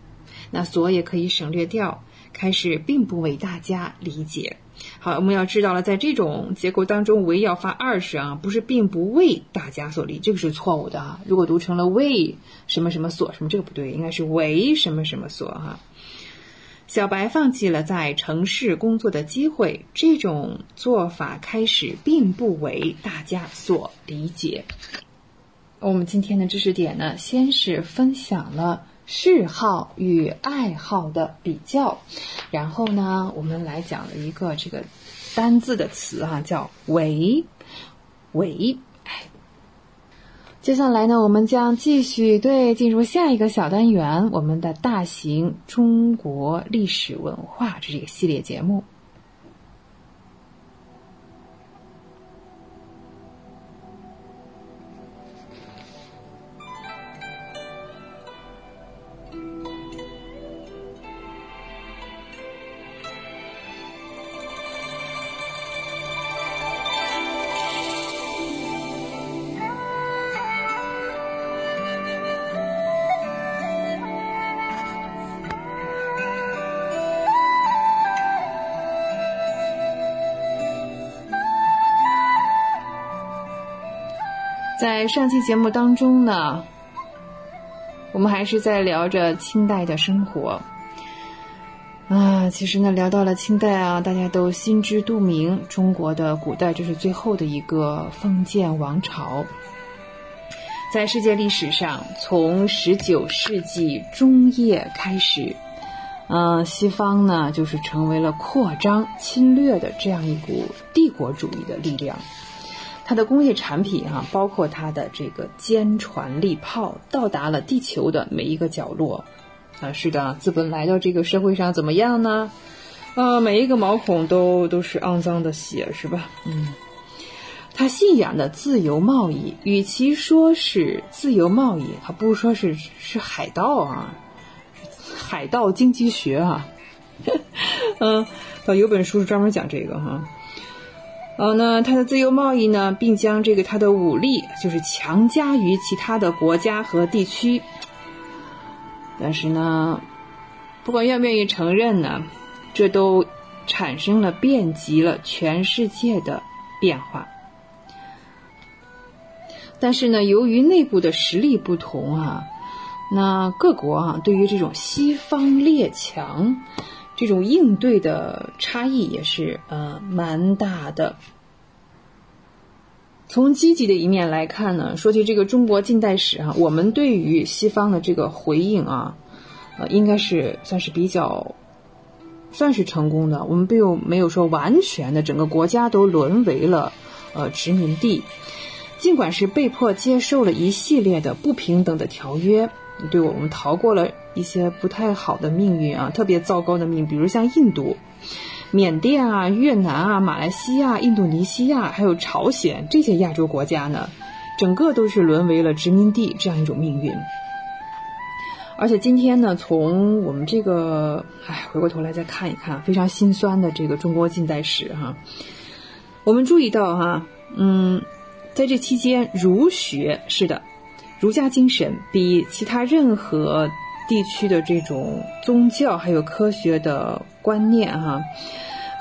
那所也可以省略掉，开始并不为大家理解。好，我们要知道了，在这种结构当中，为要发二声啊，不是并不为大家所理，这个是错误的啊。如果读成了为什么什么所什么，这个不对，应该是为什么什么所哈。小白放弃了在城市工作的机会，这种做法开始并不为大家所理解。我们今天的知识点呢，先是分享了。嗜好与爱好的比较，然后呢，我们来讲了一个这个单字的词啊，叫为为。接下来呢，我们将继续对进入下一个小单元，我们的大型中国历史文化这是一个系列节目。上期节目当中呢，我们还是在聊着清代的生活啊。其实呢，聊到了清代啊，大家都心知肚明，中国的古代这是最后的一个封建王朝。在世界历史上，从十九世纪中叶开始，嗯，西方呢就是成为了扩张侵略的这样一股帝国主义的力量。它的工业产品哈，包括它的这个坚船利炮，到达了地球的每一个角落。啊，是的，资本来到这个社会上怎么样呢？啊，每一个毛孔都都是肮脏的血，是吧？嗯，他信仰的自由贸易，与其说是自由贸易，还不如说是是海盗啊，海盗经济学啊。[laughs] 嗯，有本书是专门讲这个哈。呃，那它的自由贸易呢，并将这个它的武力就是强加于其他的国家和地区。但是呢，不管愿不愿意承认呢，这都产生了遍及了全世界的变化。但是呢，由于内部的实力不同啊，那各国啊，对于这种西方列强。这种应对的差异也是呃蛮大的。从积极的一面来看呢，说起这个中国近代史啊，我们对于西方的这个回应啊，呃，应该是算是比较算是成功的。我们并没有说完全的整个国家都沦为了呃殖民地，尽管是被迫接受了一系列的不平等的条约，对我们逃过了。一些不太好的命运啊，特别糟糕的命运，比如像印度，缅甸啊、越南啊、马来西亚、印度尼西亚，还有朝鲜这些亚洲国家呢，整个都是沦为了殖民地这样一种命运。而且今天呢，从我们这个，哎，回过头来再看一看，非常心酸的这个中国近代史哈，我们注意到哈，嗯，在这期间，儒学是的，儒家精神比其他任何。地区的这种宗教还有科学的观念哈，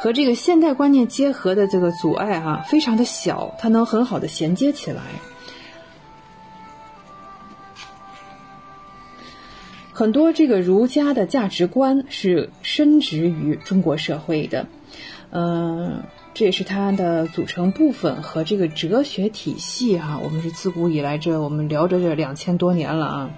和这个现代观念结合的这个阻碍哈，非常的小，它能很好的衔接起来。很多这个儒家的价值观是深植于中国社会的，嗯，这也是它的组成部分和这个哲学体系哈。我们是自古以来这我们聊着这两千多年了啊。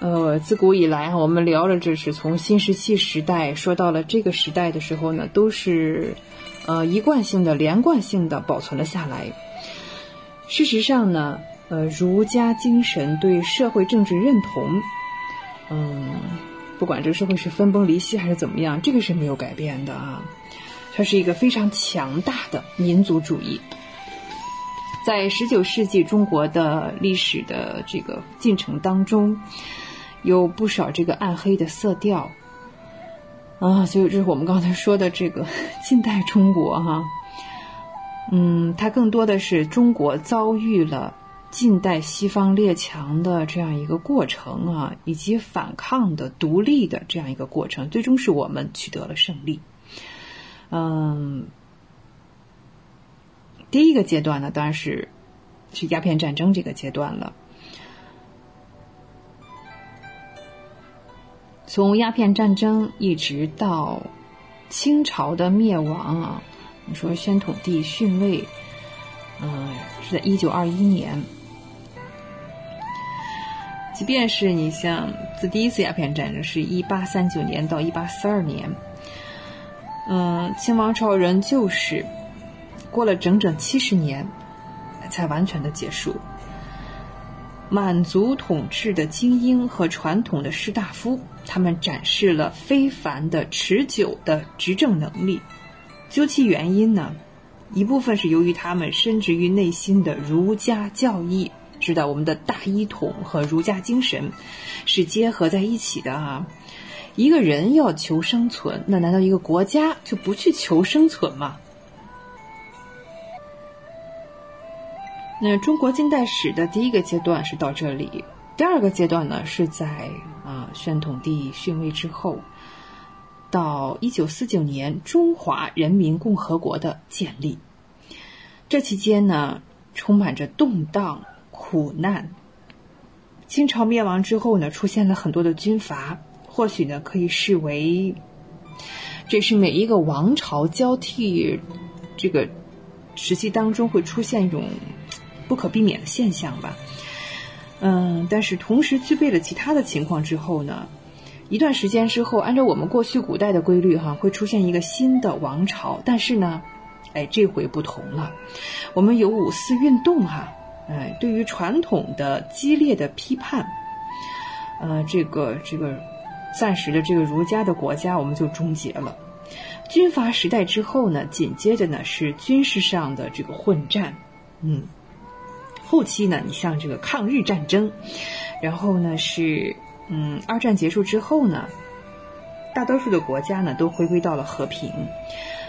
呃，自古以来我们聊着，这是从新石器时代说到了这个时代的时候呢，都是呃一贯性的、连贯性的保存了下来。事实上呢，呃，儒家精神对社会政治认同，嗯，不管这个社会是分崩离析还是怎么样，这个是没有改变的啊。它是一个非常强大的民族主义。在十九世纪中国的历史的这个进程当中。有不少这个暗黑的色调啊，所以这是我们刚才说的这个 [laughs] 近代中国哈，嗯，它更多的是中国遭遇了近代西方列强的这样一个过程啊，以及反抗的独立的这样一个过程，最终是我们取得了胜利。嗯，第一个阶段呢，当然是是鸦片战争这个阶段了。从鸦片战争一直到清朝的灭亡啊，你说宣统帝逊位，嗯，是在一九二一年。即便是你像自第一次鸦片战争是一八三九年到一八四二年，嗯，清王朝仍旧是过了整整七十年才完全的结束。满族统治的精英和传统的士大夫。他们展示了非凡的持久的执政能力，究其原因呢，一部分是由于他们深植于内心的儒家教义，知道我们的大一统和儒家精神是结合在一起的啊。一个人要求生存，那难道一个国家就不去求生存吗？那中国近代史的第一个阶段是到这里。第二个阶段呢，是在啊宣统帝逊位之后，到一九四九年中华人民共和国的建立。这期间呢，充满着动荡、苦难。清朝灭亡之后呢，出现了很多的军阀，或许呢可以视为，这是每一个王朝交替这个时期当中会出现一种不可避免的现象吧。嗯，但是同时具备了其他的情况之后呢，一段时间之后，按照我们过去古代的规律哈，会出现一个新的王朝。但是呢，哎，这回不同了，我们有五四运动哈，哎，对于传统的激烈的批判，呃，这个这个暂时的这个儒家的国家我们就终结了。军阀时代之后呢，紧接着呢是军事上的这个混战，嗯。后期呢，你像这个抗日战争，然后呢是嗯，二战结束之后呢，大多数的国家呢都回归到了和平，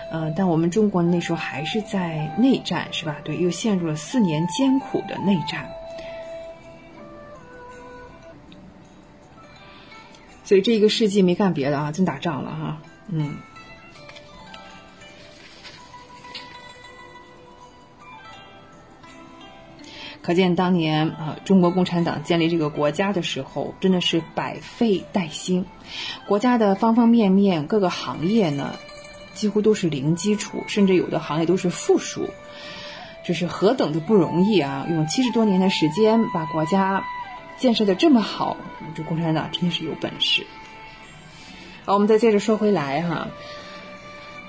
呃，但我们中国那时候还是在内战，是吧？对，又陷入了四年艰苦的内战，所以这一个世纪没干别的啊，真打仗了哈，嗯。可见当年啊，中国共产党建立这个国家的时候，真的是百废待兴，国家的方方面面各个行业呢，几乎都是零基础，甚至有的行业都是负数，这是何等的不容易啊！用七十多年的时间把国家建设的这么好，这共产党真的是有本事。好，我们再接着说回来哈，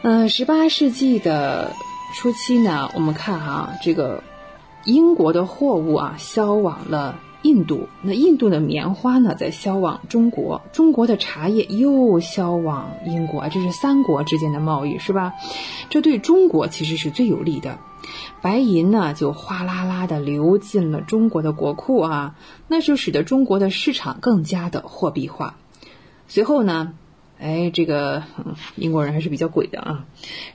嗯，十八世纪的初期呢，我们看哈这个。英国的货物啊，销往了印度，那印度的棉花呢在销往中国，中国的茶叶又销往英国，这是三国之间的贸易，是吧？这对中国其实是最有利的。白银呢就哗啦啦的流进了中国的国库啊，那就使得中国的市场更加的货币化。随后呢，哎，这个英国人还是比较鬼的啊，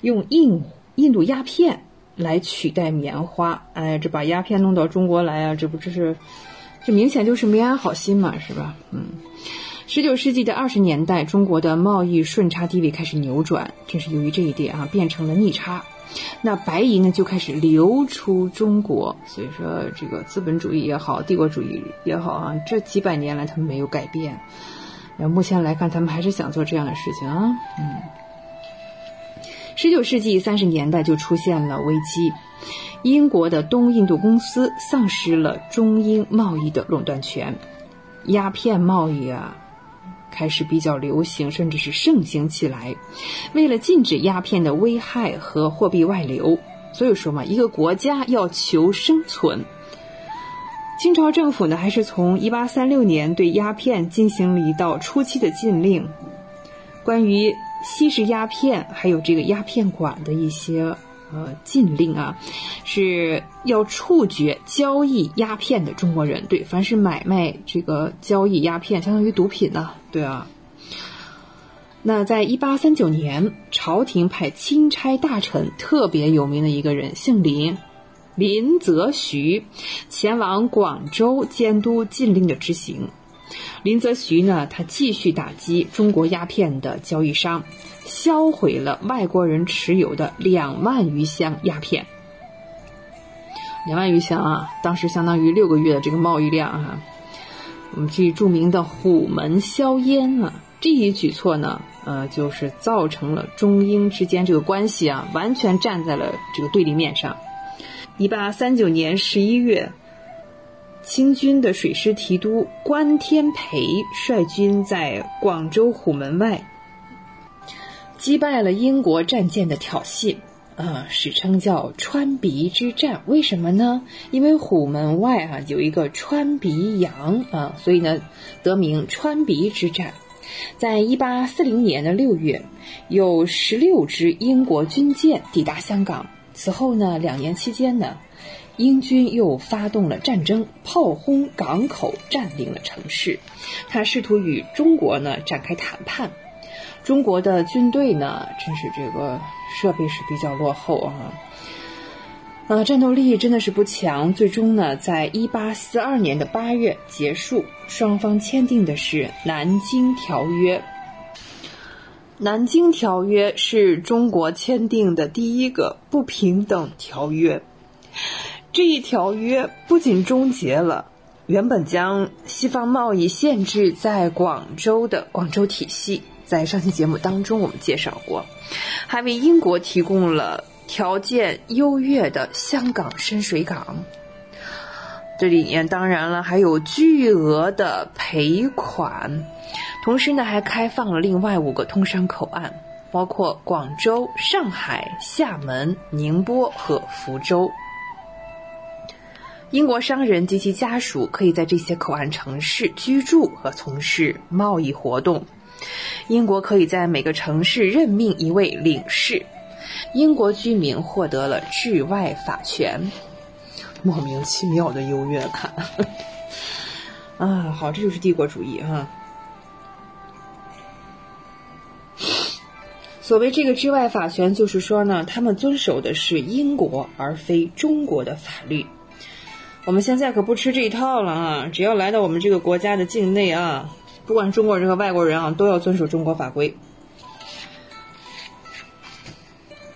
用印印度鸦片来取代棉花，哎，这把鸦片弄到中国来啊，这不这是，这明显就是没安好心嘛，是吧？嗯，十九世纪的二十年代，中国的贸易顺差地位开始扭转，正是由于这一点啊，变成了逆差。那白银呢就开始流出中国，所以说这个资本主义也好，帝国主义也好啊，这几百年来他们没有改变。然后目前来看，他们还是想做这样的事情啊。嗯，十九世纪三十年代就出现了危机，英国的东印度公司丧失了中英贸易的垄断权，鸦片贸易啊。开始比较流行，甚至是盛行起来。为了禁止鸦片的危害和货币外流，所以说嘛，一个国家要求生存，清朝政府呢，还是从一八三六年对鸦片进行了一道初期的禁令。关于吸食鸦片，还有这个鸦片馆的一些。呃，禁令啊，是要处决交易鸦片的中国人。对，凡是买卖这个交易鸦片，相当于毒品呢。对啊。那在一八三九年，朝廷派钦差大臣，特别有名的一个人，姓林，林则徐，前往广州监督禁令的执行。林则徐呢，他继续打击中国鸦片的交易商。销毁了外国人持有的两万余箱鸦片，两万余箱啊，当时相当于六个月的这个贸易量啊。我们记著名的虎门销烟啊，这一举措呢，呃，就是造成了中英之间这个关系啊，完全站在了这个对立面上。一八三九年十一月，清军的水师提督关天培率军在广州虎门外。击败了英国战舰的挑衅，啊，史称叫川鼻之战。为什么呢？因为虎门外啊有一个川鼻洋啊，所以呢得名川鼻之战。在一八四零年的六月，有十六支英国军舰抵达香港。此后呢，两年期间呢，英军又发动了战争，炮轰港口，占领了城市。他试图与中国呢展开谈判。中国的军队呢，真是这个设备是比较落后啊，啊，战斗力真的是不强。最终呢，在一八四二年的八月结束，双方签订的是《南京条约》。《南京条约》是中国签订的第一个不平等条约。这一条约不仅终结了原本将西方贸易限制在广州的广州体系。在上期节目当中，我们介绍过，还为英国提供了条件优越的香港深水港。这里面当然了，还有巨额的赔款，同时呢，还开放了另外五个通商口岸，包括广州、上海、厦门、宁波和福州。英国商人及其家属可以在这些口岸城市居住和从事贸易活动。英国可以在每个城市任命一位领事，英国居民获得了治外法权，莫名其妙的优越感。[laughs] 啊，好，这就是帝国主义哈。所谓这个治外法权，就是说呢，他们遵守的是英国而非中国的法律。我们现在可不吃这一套了啊！只要来到我们这个国家的境内啊。不管中国人和外国人啊，都要遵守中国法规。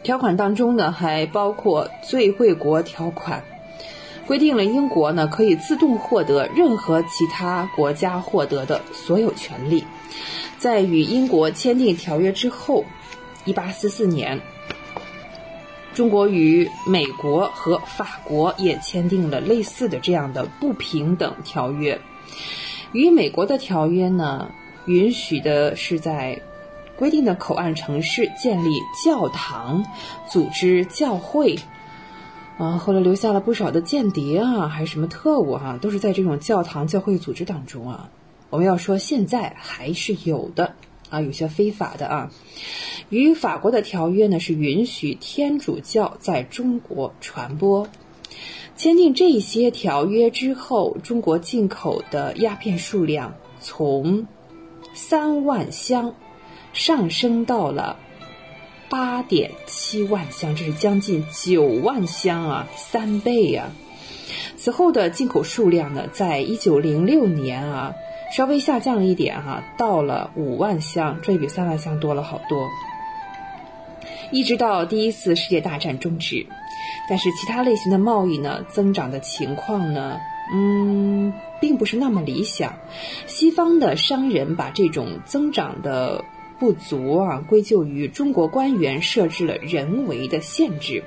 条款当中呢，还包括最惠国条款，规定了英国呢可以自动获得任何其他国家获得的所有权利。在与英国签订条约之后，一八四四年，中国与美国和法国也签订了类似的这样的不平等条约。与美国的条约呢，允许的是在规定的口岸城市建立教堂、组织教会，啊，后来留下了不少的间谍啊，还是什么特务哈、都是在这种教堂教会组织当中啊。我们要说现在还是有的啊，有些非法的啊。与法国的条约呢是允许天主教在中国传播。签订这些条约之后，中国进口的鸦片数量从三万箱上升到了八点七万箱，这是将近九万箱啊，三倍啊！此后的进口数量呢，在一九零六年啊，稍微下降了一点哈、到了五万箱，这也比三万箱多了好多。一直到第一次世界大战终止，但是其他类型的贸易呢，增长的情况呢，嗯，并不是那么理想。西方的商人把这种增长的不足啊，归咎于中国官员设置了人为的限制。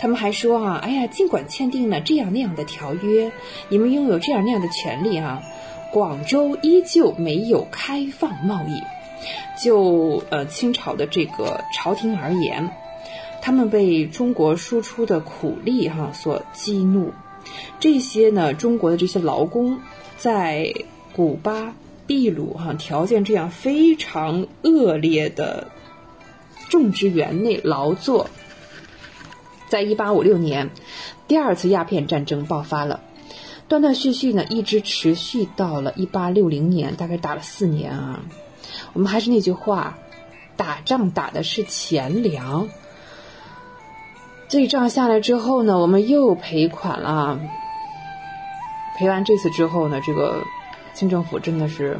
他们还说啊，哎呀，尽管签订了这样那样的条约，你们拥有这样那样的权利啊，广州依旧没有开放贸易。就呃清朝的这个朝廷而言，他们被中国输出的苦力哈所激怒。这些呢，中国的这些劳工在古巴、秘鲁哈条件这样非常恶劣的种植园内劳作。在一八五六年，第二次鸦片战争爆发了，断断续续呢，一直持续到了一八六零年，大概打了四年啊。我们还是那句话，打仗打的是钱粮。这一仗下来之后呢，我们又赔款了。赔完这次之后呢，这个清政府真的是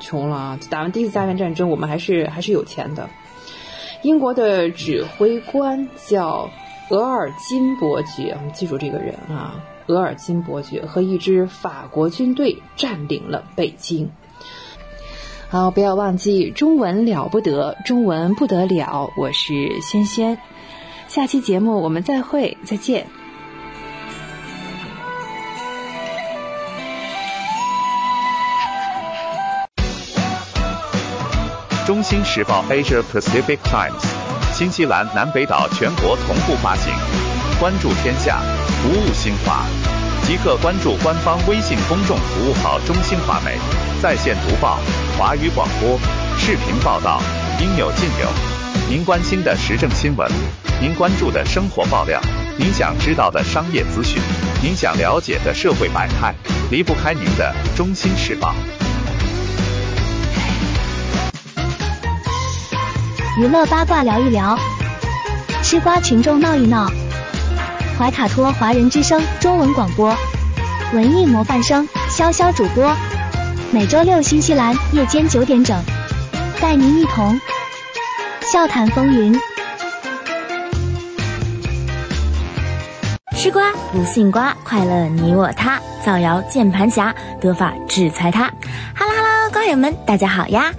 穷了啊！打完第一次鸦片战争，我们还是还是有钱的。英国的指挥官叫额尔金伯爵，我们记住这个人啊，额尔金伯爵和一支法国军队占领了北京。好，不要忘记中文了不得，中文不得了。我是轩轩，下期节目我们再会，再见。中新时报 Asia Pacific Times，新西兰南北岛全国同步发行。关注天下，服务新华，即刻关注官方微信公众服务号“中新华媒”，在线读报、华语广播、视频报道，应有尽有。您关心的时政新闻，您关注的生活爆料，您想知道的商业资讯，您想了解的社会百态，离不开您的《中新时报》。娱乐八卦聊一聊，吃瓜群众闹一闹。怀卡托华人之声中文广播，文艺模范生潇潇主播，每周六新西兰夜间九点整，带您一同笑谈风云。吃瓜不信瓜，快乐你我他，造谣键盘侠，得法制裁他。哈喽哈喽，瓜友们，大家好呀！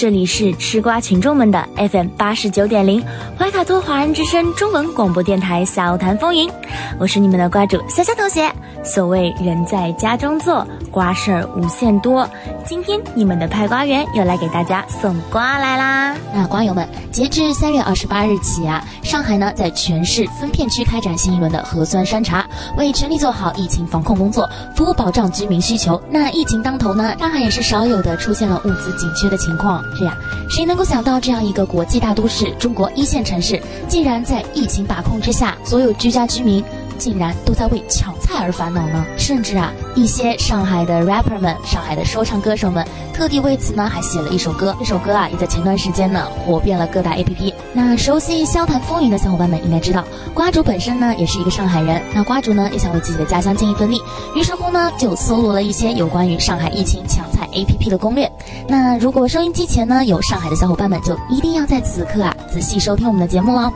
这里是吃瓜群众们的 FM 八十九点零怀卡托华人之声中文广播电台小谈风云，我是你们的瓜主潇潇同学。所谓人在家中坐，瓜事儿无限多。今天你们的派瓜员又来给大家送瓜来啦！那瓜友们，截至三月二十八日起啊，上海呢在全市分片区开展新一轮的核酸筛查，为全力做好疫情防控工作，服务保障居民需求。那疫情当头呢，上海也是少有的出现了物资紧缺的情况。是呀，谁能够想到这样一个国际大都市，中国一线城市，竟然在疫情把控之下，所有居家居民。竟然都在为抢菜而烦恼呢，甚至啊，一些上海的 rapper 们、上海的说唱歌手们，特地为此呢还写了一首歌。这首歌啊，也在前段时间呢火遍了各大 APP。那熟悉萧谈风云的小伙伴们应该知道，瓜主本身呢也是一个上海人。那瓜主呢也想为自己的家乡尽一份力，于是乎呢就搜罗了一些有关于上海疫情抢菜 APP 的攻略。那如果收音机前呢有上海的小伙伴们，就一定要在此刻啊仔细收听我们的节目喽。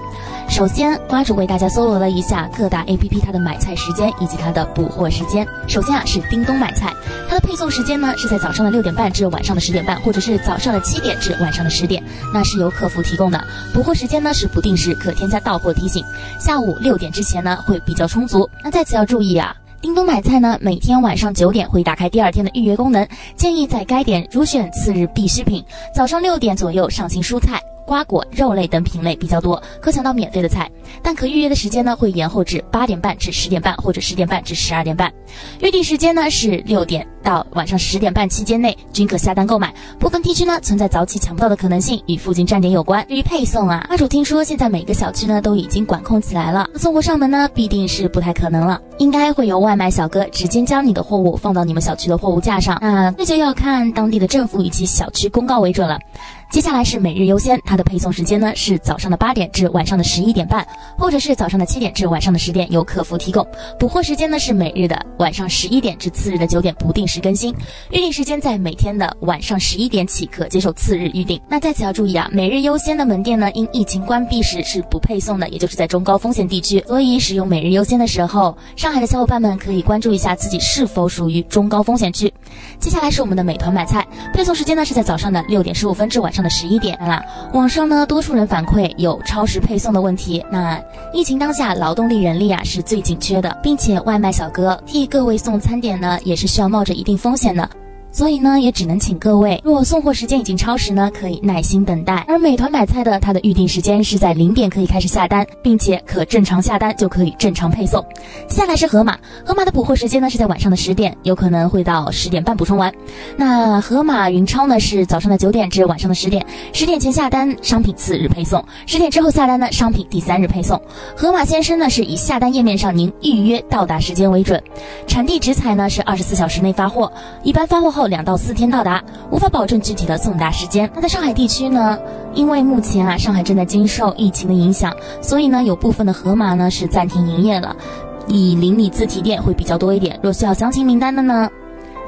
首先，瓜主为大家搜罗了一下各大 APP 它的买菜时间以及它的补货时间。首先啊是叮咚买菜，它的配送时间呢是在早上的六点半至晚上的十点半，或者是早上的七点至晚上的十点，那是由客服提供的。补货时间呢是不定时，可添加到货提醒。下午六点之前呢会比较充足。那在此要注意啊。叮咚买菜呢，每天晚上九点会打开第二天的预约功能，建议在该点如选次日必需品。早上六点左右上新蔬菜，瓜果、肉类等品类比较多，可抢到免费的菜。但可预约的时间呢，会延后至八点半至十点半，或者十点半至十二点半。预定时间呢是六点到晚上十点半期间内均可下单购买。部分地区呢存在早起抢不到的可能性，与附近站点有关。至于配送啊，阿主听说现在每个小区呢都已经管控起来了，送货上门呢必定是不太可能了，应该会有外卖小哥直接将你的货物放到你们小区的货物架上。那这就要看当地的政府以及小区公告为准了。接下来是每日优先，它的配送时间呢是早上的八点至晚上的十一点半，或者是早上的七点至晚上的十点，由客服提供。补货时间呢是每日的晚上十一点至次日的九点，不定时更新。预订时间在每天的晚上十一点起，可接受次日预订。那在此要注意啊，每日优先的门店呢，因疫情关闭时是不配送的，也就是在中高风险地区。所以使用每日优先的时候，上海的小伙伴们可以关注一下自己是否属于中高风险区。接下来是我们的美团买菜，配送时间呢是在早上的六点十五分至晚上的十一点啦。网上呢，多数人反馈有超时配送的问题。那疫情当下，劳动力人力啊是最紧缺的，并且外卖小哥替各位送餐点呢，也是需要冒着一定风险的。所以呢，也只能请各位，若送货时间已经超时呢，可以耐心等待。而美团买菜的，它的预定时间是在零点可以开始下单，并且可正常下单就可以正常配送。下来是盒马，盒马的补货时间呢是在晚上的十点，有可能会到十点半补充完。那盒马云超呢是早上的九点至晚上的十点，十点前下单商品次日配送，十点之后下单呢商品第三日配送。盒马先生呢是以下单页面上您预约到达时间为准，产地直采呢是二十四小时内发货，一般发货后。两到四天到达，无法保证具体的送达时间。那在上海地区呢？因为目前啊，上海正在经受疫情的影响，所以呢，有部分的盒马呢是暂停营业了，以邻里自提店会比较多一点。若需要详情名单的呢，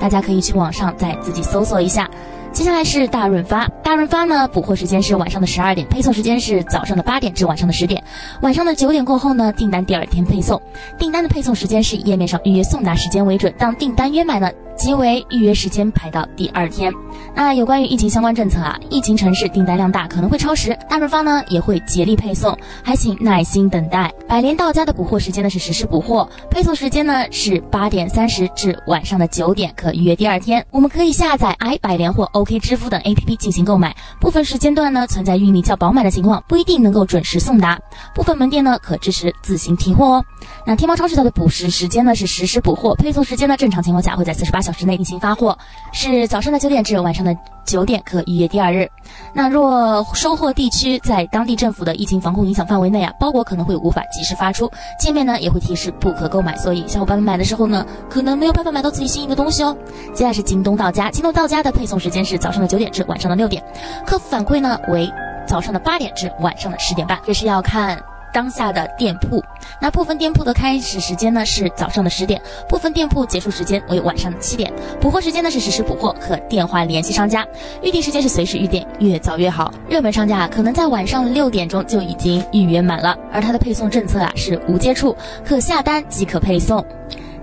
大家可以去网上再自己搜索一下。接下来是大润发，大润发呢补货时间是晚上的十二点，配送时间是早上的八点至晚上的十点，晚上的九点过后呢，订单第二天配送。订单的配送时间是以页面上预约送达时间为准，当订单约满呢。即为预约时间排到第二天。那有关于疫情相关政策啊，疫情城市订单量大，可能会超时。大润发呢也会竭力配送，还请耐心等待。百联到家的补货时间呢是实时补货，配送时间呢是八点三十至晚上的九点，可预约第二天。我们可以下载 i 百联或 OK 支付等 APP 进行购买。部分时间段呢存在运力较饱满的情况，不一定能够准时送达。部分门店呢可支持自行提货哦。那天猫超市它的补时时间呢是实时补货，配送时间呢正常情况下会在四十八。小时内进行发货，是早上的九点至晚上的九点可预约第二日。那若收货地区在当地政府的疫情防控影响范围内啊，包裹可能会无法及时发出，界面呢也会提示不可购买。所以小伙伴们买的时候呢，可能没有办法买到自己心仪的东西哦。接下来是京东到家，京东到家的配送时间是早上的九点至晚上的六点，客服反馈呢为早上的八点至晚上的十点半，这是要看。当下的店铺，那部分店铺的开始时间呢是早上的十点，部分店铺结束时间为晚上的七点。补货时间呢是实时补货，和电话联系商家。预定时间是随时预定，越早越好。热门商家啊可能在晚上六点钟就已经预约满了，而它的配送政策啊是无接触，可下单即可配送。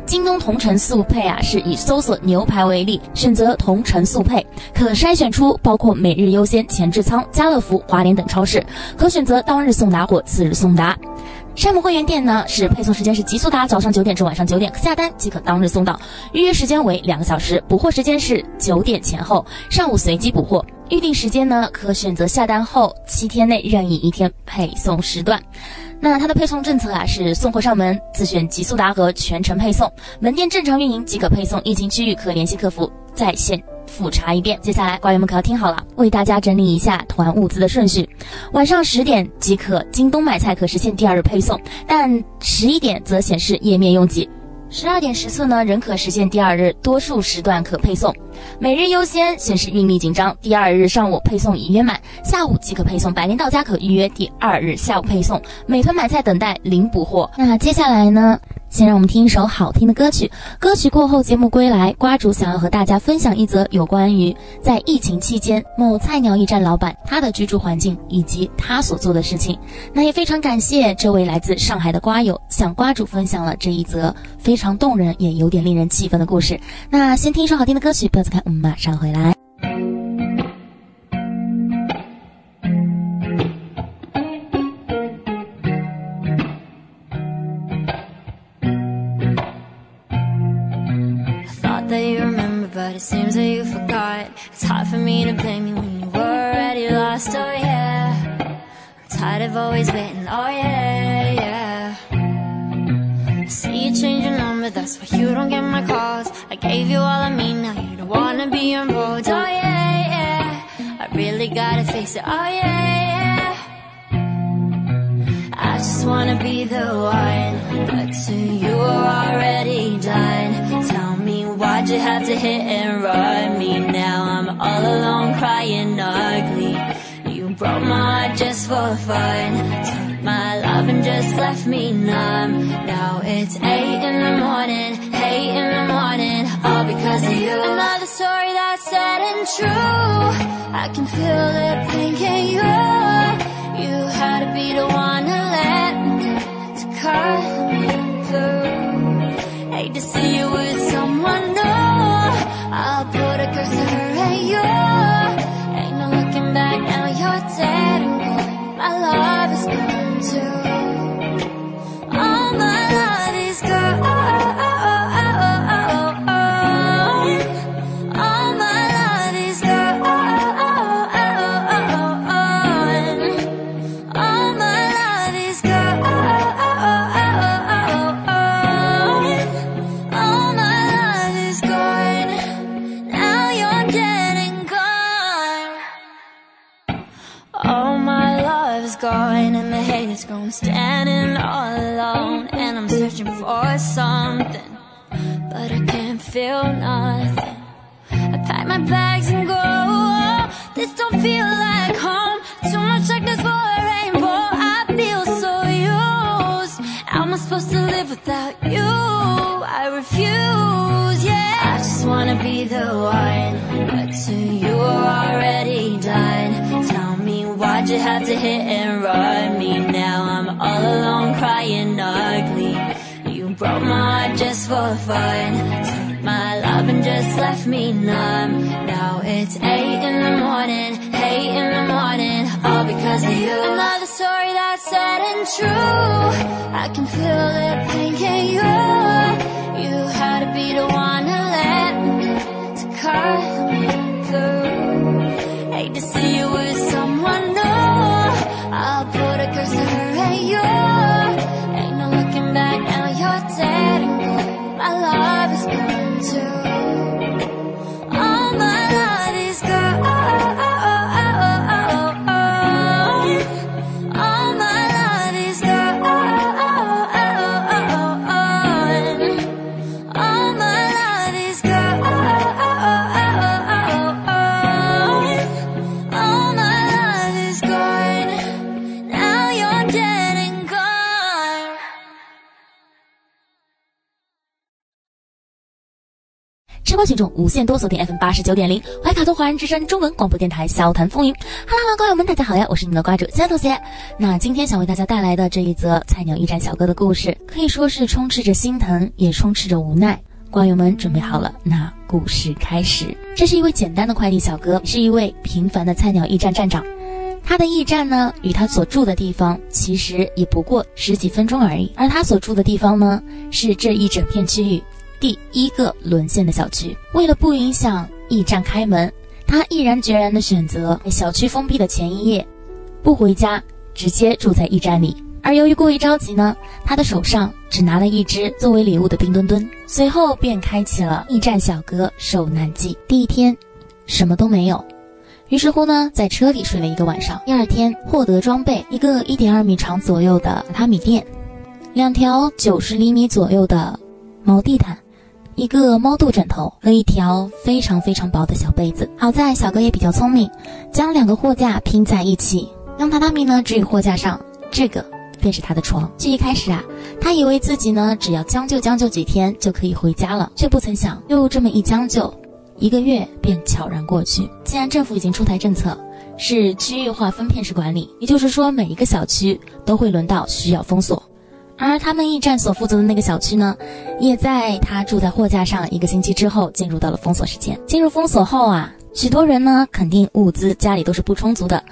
京东同城速配啊，是以搜索牛排为例，选择同城速配，可筛选出包括每日优先、前置仓、家乐福、华联等超市，可选择当日送达或次日送达。山姆会员店呢，是配送时间是极速达，早上九点至晚上九点，下单即可当日送到，预约时间为两个小时，补货时间是九点前后，上午随机补货。预定时间呢，可选择下单后七天内任意一天配送时段。那它的配送政策啊，是送货上门自选极速达和全程配送，门店正常运营即可配送，疫情区域可联系客服在线复查一遍。接下来瓜员们可要听好了，为大家整理一下团物资的顺序：晚上十点即可京东买菜可实现第二日配送，但十一点则显示页面拥挤。十二点实测呢，仍可实现第二日多数时段可配送。每日优先显示运力紧张，第二日上午配送已约满，下午即可配送。百联到家可预约第二日下午配送。美团买菜等待零补货。那接下来呢？先让我们听一首好听的歌曲。歌曲过后，节目归来，瓜主想要和大家分享一则有关于在疫情期间某菜鸟驿站老板他的居住环境以及他所做的事情。那也非常感谢这位来自上海的瓜友向瓜主分享了这一则非常动人也有点令人气愤的故事。那先听一首好听的歌曲，不要走开，我们马上回来。Seems that you forgot. It's hard for me to blame you when you were already lost, oh yeah. I'd have always waiting. Oh yeah, yeah. I See you change your number, that's why you don't get my calls. I gave you all of me, now you don't wanna be involved. Oh yeah, yeah. I really gotta face it. Oh yeah, yeah. I just wanna be the one, but to you are already done. Tell why'd you have to hit and run me? Now I'm all alone crying ugly. You broke my heart just for fun. Took my love and just left me numb. Now it's eight in the morning, eight in the morning, all because of you. Another story that's sad and true. I can feel the pain, can you? You had to be the one to let me to cut me through. Hate to see you is gone. Standing all alone and I'm searching for something, but I can't feel nothing. I pack my bags and go. This don't feel like home. Too much darkness for a rainbow. I feel so used. How am I supposed to live without you? I refuse, yeah. I just wanna be the one, but to you already done. You have to hit and run me? Now I'm all alone crying ugly. You broke my heart just for fun. Took my love and just left me numb. Now it's eight in the morning, eight in the morning, all because of you. Another story that's sad and true. I can feel the pain, can you? You had to be the one to let me to cut me through. Hate to see you 吃瓜群众无限多锁定 FM 八十九点零，怀卡托华人之声中文广播电台笑谈风云。Hello，瓜友们，大家好呀，我是你们的瓜主三同学。那今天想为大家带来的这一则菜鸟驿站小哥的故事，可以说是充斥着心疼，也充斥着无奈。瓜友们准备好了？那故事开始。这是一位简单的快递小哥，是一位平凡的菜鸟驿站站长。他的驿站呢，与他所住的地方其实也不过十几分钟而已。而他所住的地方呢，是这一整片区域第一个沦陷的小区。为了不影响驿站开门，他毅然决然地选择在小区封闭的前一夜不回家，直接住在驿站里。而由于过于着急呢，他的手上只拿了一只作为礼物的冰墩墩，随后便开启了驿站小哥受难记。第一天，什么都没有。于是乎呢，在车里睡了一个晚上。第二天，获得装备一个一点二米长左右的榻榻米垫，两条九十厘米左右的毛地毯，一个猫肚枕头和一条非常非常薄的小被子。好在小哥也比较聪明，将两个货架拼在一起，让榻榻米呢置于货架上，这个便是他的床。这一开始啊，他以为自己呢只要将就将就几天就可以回家了，却不曾想又这么一将就。一个月便悄然过去。既然政府已经出台政策，是区域化分片式管理，也就是说每一个小区都会轮到需要封锁。而他们驿站所负责的那个小区呢，也在他住在货架上一个星期之后进入到了封锁时间。进入封锁后啊，许多人呢肯定物资家里都是不充足的，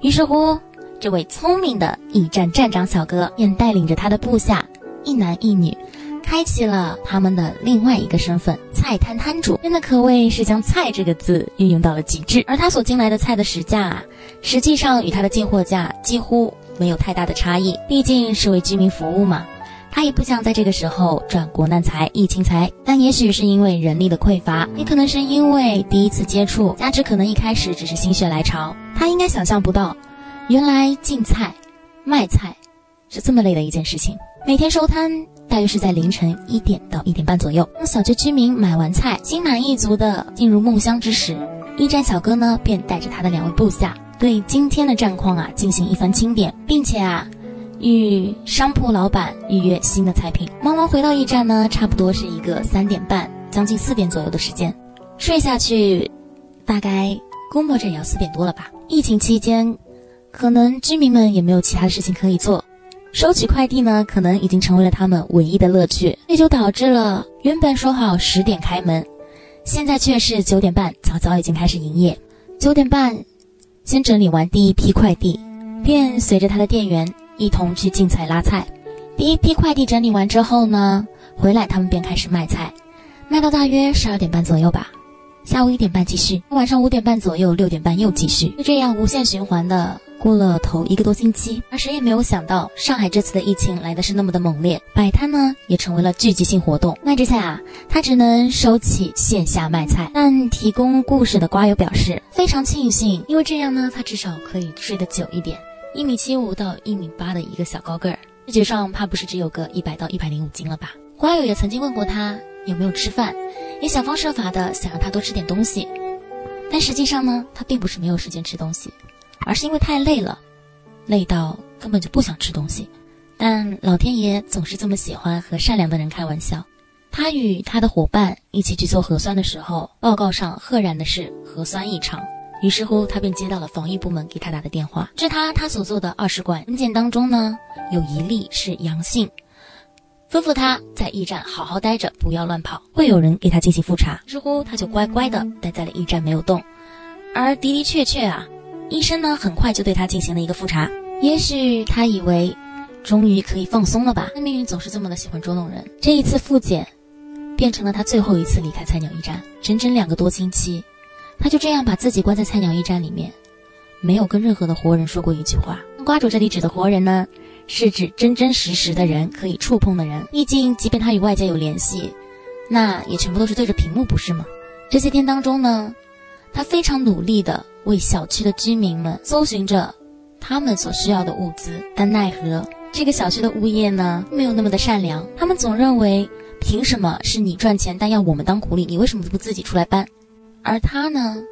于是乎，这位聪明的驿站站长小哥便带领着他的部下一男一女。开启了他们的另外一个身份——菜摊摊主，真的可谓是将“菜”这个字运用到了极致。而他所进来的菜的实价啊，实际上与他的进货价几乎没有太大的差异，毕竟是为居民服务嘛。他也不想在这个时候赚国难财、疫情财，但也许是因为人力的匮乏，也可能是因为第一次接触，加之可能一开始只是心血来潮，他应该想象不到，原来进菜、卖菜是这么累的一件事情。每天收摊大约是在凌晨一点到一点半左右。当小区居民买完菜，心满意足的进入梦乡之时，驿站小哥呢便带着他的两位部下，对今天的战况啊进行一番清点，并且啊。与商铺老板预约新的菜品，忙完回到驿站呢，差不多是一个三点半，将近四点左右的时间，睡下去，大概估摸着也要四点多了吧。疫情期间，可能居民们也没有其他的事情可以做，收取快递呢，可能已经成为了他们唯一的乐趣，这就导致了原本说好十点开门，现在却是九点半，早早已经开始营业。九点半，先整理完第一批快递，便随着他的店员。一同去进菜拉菜，第一批快递整理完之后呢，回来他们便开始卖菜，卖到大约十二点半左右吧，下午一点半继续，晚上五点半左右，六点半又继续，就这样无限循环的过了头一个多星期。而谁也没有想到，上海这次的疫情来的是那么的猛烈，摆摊呢也成为了聚集性活动。那之下啊，他只能收起线下卖菜。但提供故事的瓜友表示非常庆幸，因为这样呢，他至少可以睡得久一点。一米七五到一米八的一个小高个儿，视觉上怕不是只有个一百到一百零五斤了吧？瓜友也曾经问过他有没有吃饭，也想方设法的想让他多吃点东西，但实际上呢，他并不是没有时间吃东西，而是因为太累了，累到根本就不想吃东西。但老天爷总是这么喜欢和善良的人开玩笑，他与他的伙伴一起去做核酸的时候，报告上赫然的是核酸异常。于是乎，他便接到了防疫部门给他打的电话。据他他所做的二十管文件当中呢，有一例是阳性，吩咐他在驿站好好待着，不要乱跑，会有人给他进行复查。于是乎，他就乖乖的待在了驿站没有动。而的的确确啊，医生呢很快就对他进行了一个复查。也许他以为终于可以放松了吧？命运总是这么的喜欢捉弄人。这一次复检，变成了他最后一次离开菜鸟驿站，整整两个多星期。他就这样把自己关在菜鸟驿站里面，没有跟任何的活人说过一句话。瓜主这里指的活人呢，是指真真实实的人，可以触碰的人。毕竟，即便他与外界有联系，那也全部都是对着屏幕，不是吗？这些天当中呢，他非常努力的为小区的居民们搜寻着他们所需要的物资，但奈何这个小区的物业呢，没有那么的善良。他们总认为，凭什么是你赚钱，但要我们当苦力？你为什么不自己出来搬？而他呢，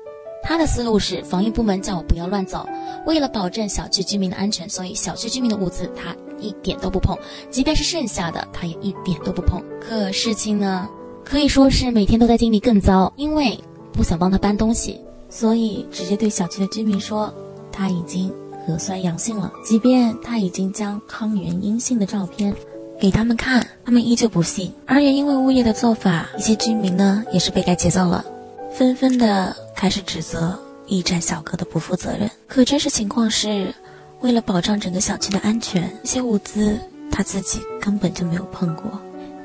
他的思路是防疫部门叫我不要乱走，为了保证小区居民的安全，所以小区居民的物资他一点都不碰，即便是剩下的他也一点都不碰。可事情呢，可以说是每天都在经历更糟，因为不想帮他搬东西，所以直接对小区的居民说他已经核酸阳性了，即便他已经将抗原阴性的照片给他们看，他们依旧不信。而也因为物业的做法，一些居民呢也是被该节奏了。纷纷的开始指责驿站小哥的不负责任，可真实情况是，为了保障整个小区的安全，这些物资他自己根本就没有碰过，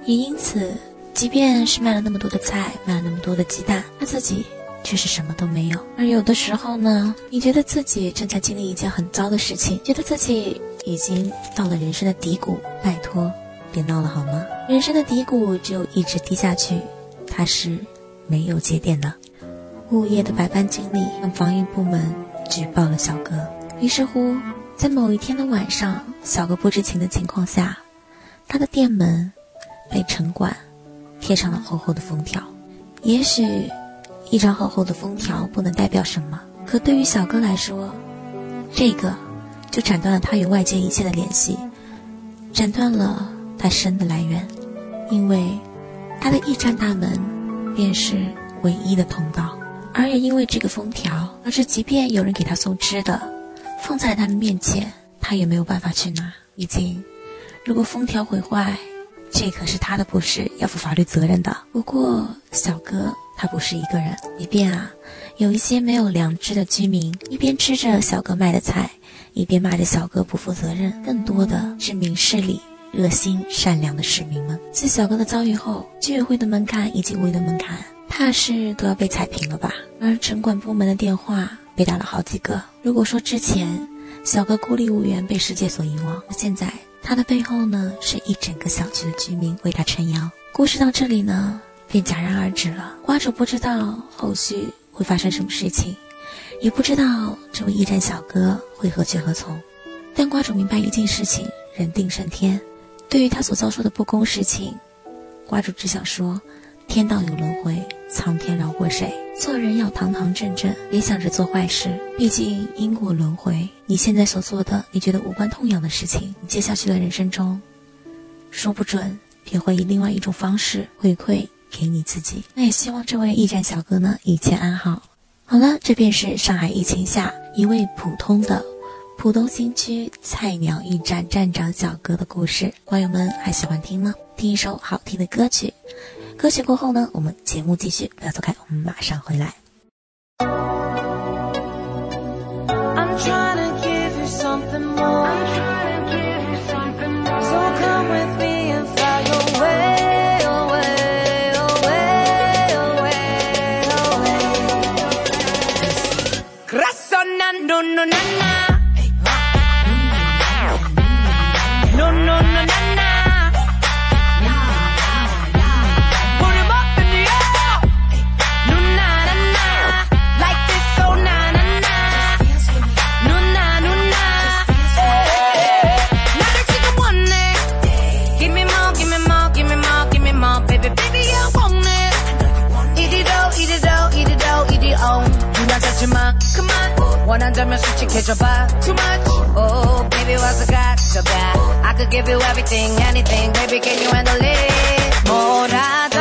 也因此，即便是卖了那么多的菜，卖了那么多的鸡蛋，他自己却是什么都没有。而有的时候呢，你觉得自己正在经历一件很糟的事情，觉得自己已经到了人生的低谷，拜托，别闹了好吗？人生的低谷只有一直低下去，它是。没有节点的物业的百般经历，让防疫部门举报了小哥。于是乎，在某一天的晚上，小哥不知情的情况下，他的店门被城管贴上了厚厚的封条。也许一张厚厚的封条不能代表什么，可对于小哥来说，这个就斩断了他与外界一切的联系，斩断了他生的来源，因为他的驿站大门。便是唯一的通道，而也因为这个封条，而是即便有人给他送吃的，放在他的面前，他也没有办法去拿。毕竟，如果封条毁坏，这可是他的不是，要负法律责任的。不过，小哥他不是一个人，即便啊，有一些没有良知的居民，一边吃着小哥卖的菜，一边骂着小哥不负责任，更多的是明事理。热心善良的市民们，自小哥的遭遇后，居委会的门槛以及物业的门槛，怕是都要被踩平了吧？而城管部门的电话被打了好几个。如果说之前小哥孤立无援，被世界所遗忘。现在他的背后呢，是一整个小区的居民为他撑腰。故事到这里呢，便戛然而止了。瓜主不知道后续会发生什么事情，也不知道这位驿站小哥会何去何从。但瓜主明白一件事情：人定胜天。对于他所遭受的不公事情，瓜主只想说。天道有轮回，苍天饶过谁？做人要堂堂正正，别想着做坏事。毕竟因果轮回，你现在所做的你觉得无关痛痒的事情，接下去的人生中，说不准便会以另外一种方式回馈给你自己。那也希望这位驿站小哥呢一切安好。好了，这便是上海疫情下一位普通的浦东新区菜鸟驿站站长小哥的故事。网友们还喜欢听吗？听一首好听的歌曲。歌曲过后呢，我们节目继续，不要走开，我们马上回来。 한다면 솔직해져봐 Too much Oh baby what's I got so bad I could give you everything anything Baby can you handle it 뭐라던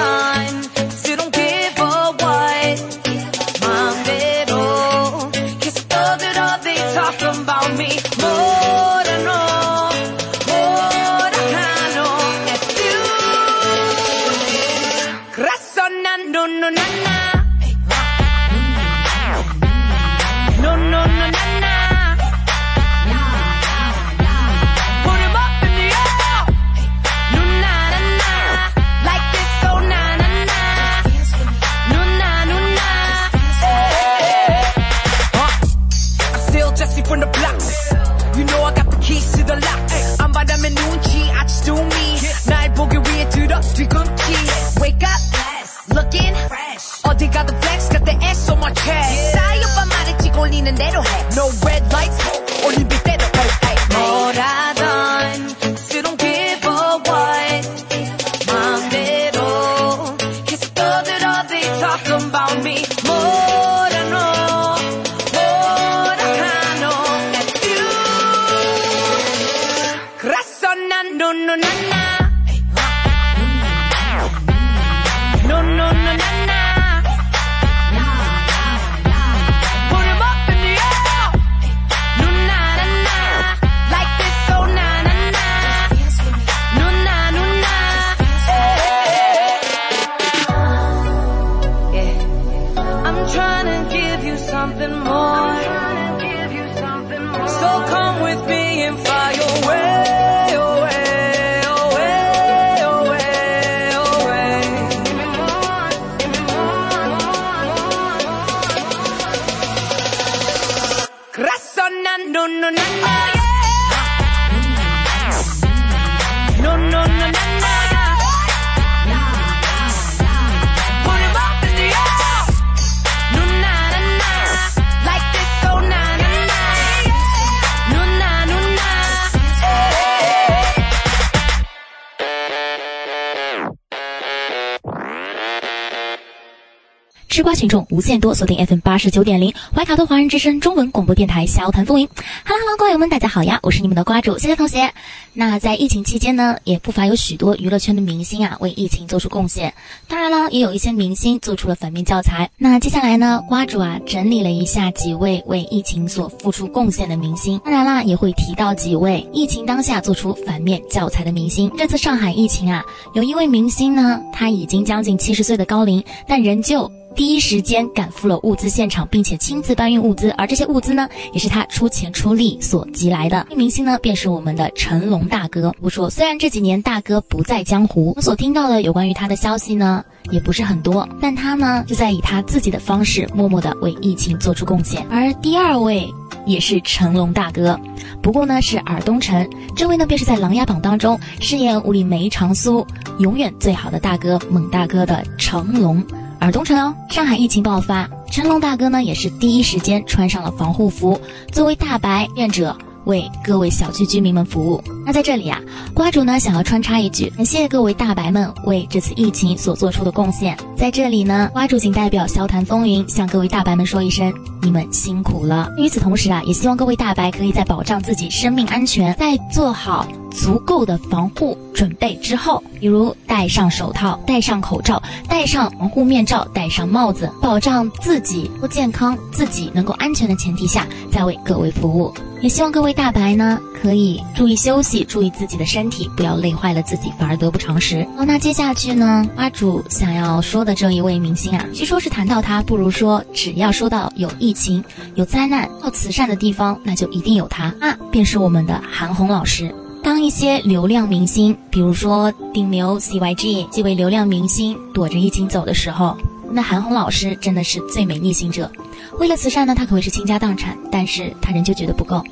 听众无限多，锁定 FM 八十九点零，怀卡托华人之声中文广播电台，笑谈风云。Hello Hello，瓜友们，大家好呀，我是你们的瓜主谢谢同学。那在疫情期间呢，也不乏有许多娱乐圈的明星啊，为疫情做出贡献。当然了，也有一些明星做出了反面教材。那接下来呢，瓜主啊整理了一下几位为疫情所付出贡献的明星。当然啦，也会提到几位疫情当下做出反面教材的明星。这次上海疫情啊，有一位明星呢，他已经将近七十岁的高龄，但仍旧。第一时间赶赴了物资现场，并且亲自搬运物资，而这些物资呢，也是他出钱出力所集来的。明星呢，便是我们的成龙大哥。不说，虽然这几年大哥不在江湖，我所听到的有关于他的消息呢，也不是很多，但他呢，就在以他自己的方式，默默的为疫情做出贡献。而第二位也是成龙大哥，不过呢是尔东城，这位呢便是在《琅琊榜》当中饰演武里梅长苏永远最好的大哥猛大哥的成龙。尔东城哦，上海疫情爆发，成龙大哥呢也是第一时间穿上了防护服，作为大白愿者。为各位小区居民们服务。那在这里啊，瓜主呢想要穿插一句，感谢各位大白们为这次疫情所做出的贡献。在这里呢，瓜主仅代表消谈风云向各位大白们说一声，你们辛苦了。与此同时啊，也希望各位大白可以在保障自己生命安全，在做好足够的防护准备之后，比如戴上手套、戴上口罩、戴上防护面罩、戴上帽子，保障自己不健康、自己能够安全的前提下，再为各位服务。也希望各位大白呢，可以注意休息，注意自己的身体，不要累坏了自己，反而得不偿失。好，那接下去呢，花主想要说的这一位明星啊，据说是谈到他，不如说只要说到有疫情、有灾难、到慈善的地方，那就一定有他，那便是我们的韩红老师。当一些流量明星，比如说顶流 CYG 这位流量明星躲着疫情走的时候，那韩红老师真的是最美逆行者。为了慈善呢，他可谓是倾家荡产，但是他仍旧觉得不够。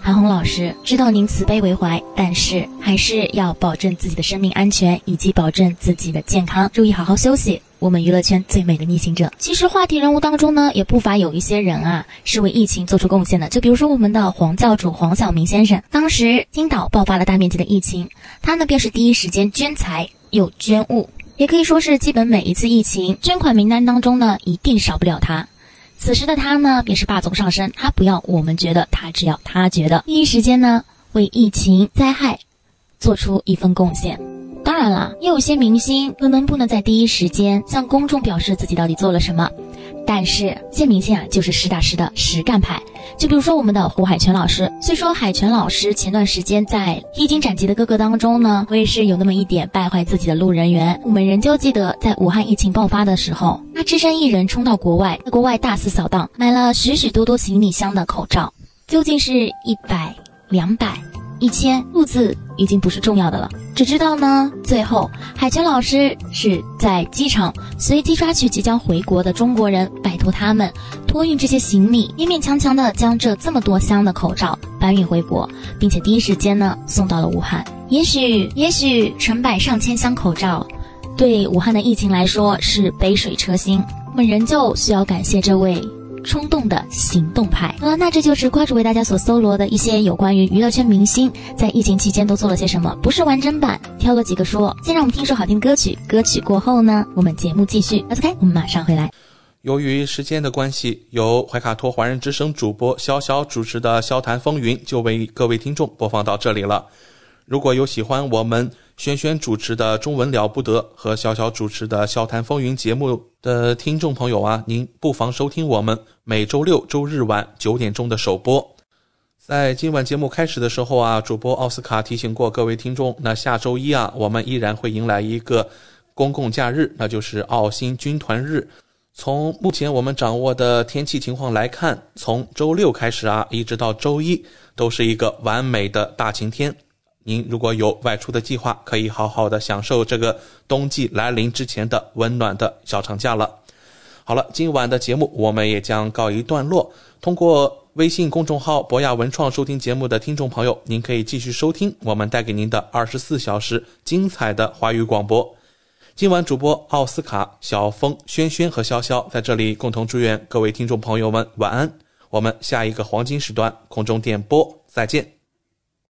韩红老师知道您慈悲为怀，但是还是要保证自己的生命安全以及保证自己的健康，注意好好休息。我们娱乐圈最美的逆行者，其实话题人物当中呢，也不乏有一些人啊，是为疫情做出贡献的。就比如说我们的黄教主黄晓明先生，当时青岛爆发了大面积的疫情，他呢便是第一时间捐财又捐物，也可以说是基本每一次疫情捐款名单当中呢，一定少不了他。此时的他呢，便是霸总上身。他不要我们觉得，他只要他觉得。第一时间呢，为疫情灾害做出一份贡献。当然了，也有些明星可能不能在第一时间向公众表示自己到底做了什么。但是，这明星啊，就是实打实的实干派。就比如说我们的胡海泉老师，虽说海泉老师前段时间在《披荆斩棘的哥哥》当中呢，我也是有那么一点败坏自己的路人缘。我们仍旧记得，在武汉疫情爆发的时候，他只身一人冲到国外，在国外大肆扫荡，买了许许多多行李箱的口罩。究竟是一百、两百、一千，数字已经不是重要的了。只知道呢，最后海泉老师是在机场随机抓取即将回国的中国人，拜托他们托运这些行李，勉勉强强的将这这么多箱的口罩搬运回国，并且第一时间呢送到了武汉。也许，也许成百上千箱口罩，对武汉的疫情来说是杯水车薪，我们仍旧需要感谢这位。冲动的行动派。好了，那这就是瓜主为大家所搜罗的一些有关于娱乐圈明星在疫情期间都做了些什么，不是完整版，挑了几个说。先让我们听一首好听歌曲，歌曲过后呢，我们节目继续。OK，我们马上回来。由于时间的关系，由怀卡托华人之声主播潇潇主持的《笑谈风云》就为各位听众播放到这里了。如果有喜欢我们轩轩主持的《中文了不得》和小小主持的《笑谈风云》节目的听众朋友啊，您不妨收听我们每周六周日晚九点钟的首播。在今晚节目开始的时候啊，主播奥斯卡提醒过各位听众，那下周一啊，我们依然会迎来一个公共假日，那就是澳新军团日。从目前我们掌握的天气情况来看，从周六开始啊，一直到周一都是一个完美的大晴天。您如果有外出的计划，可以好好的享受这个冬季来临之前的温暖的小长假了。好了，今晚的节目我们也将告一段落。通过微信公众号“博雅文创”收听节目的听众朋友，您可以继续收听我们带给您的二十四小时精彩的华语广播。今晚主播奥斯卡、小峰、轩轩和潇潇在这里共同祝愿各位听众朋友们晚安。我们下一个黄金时段空中电波再见。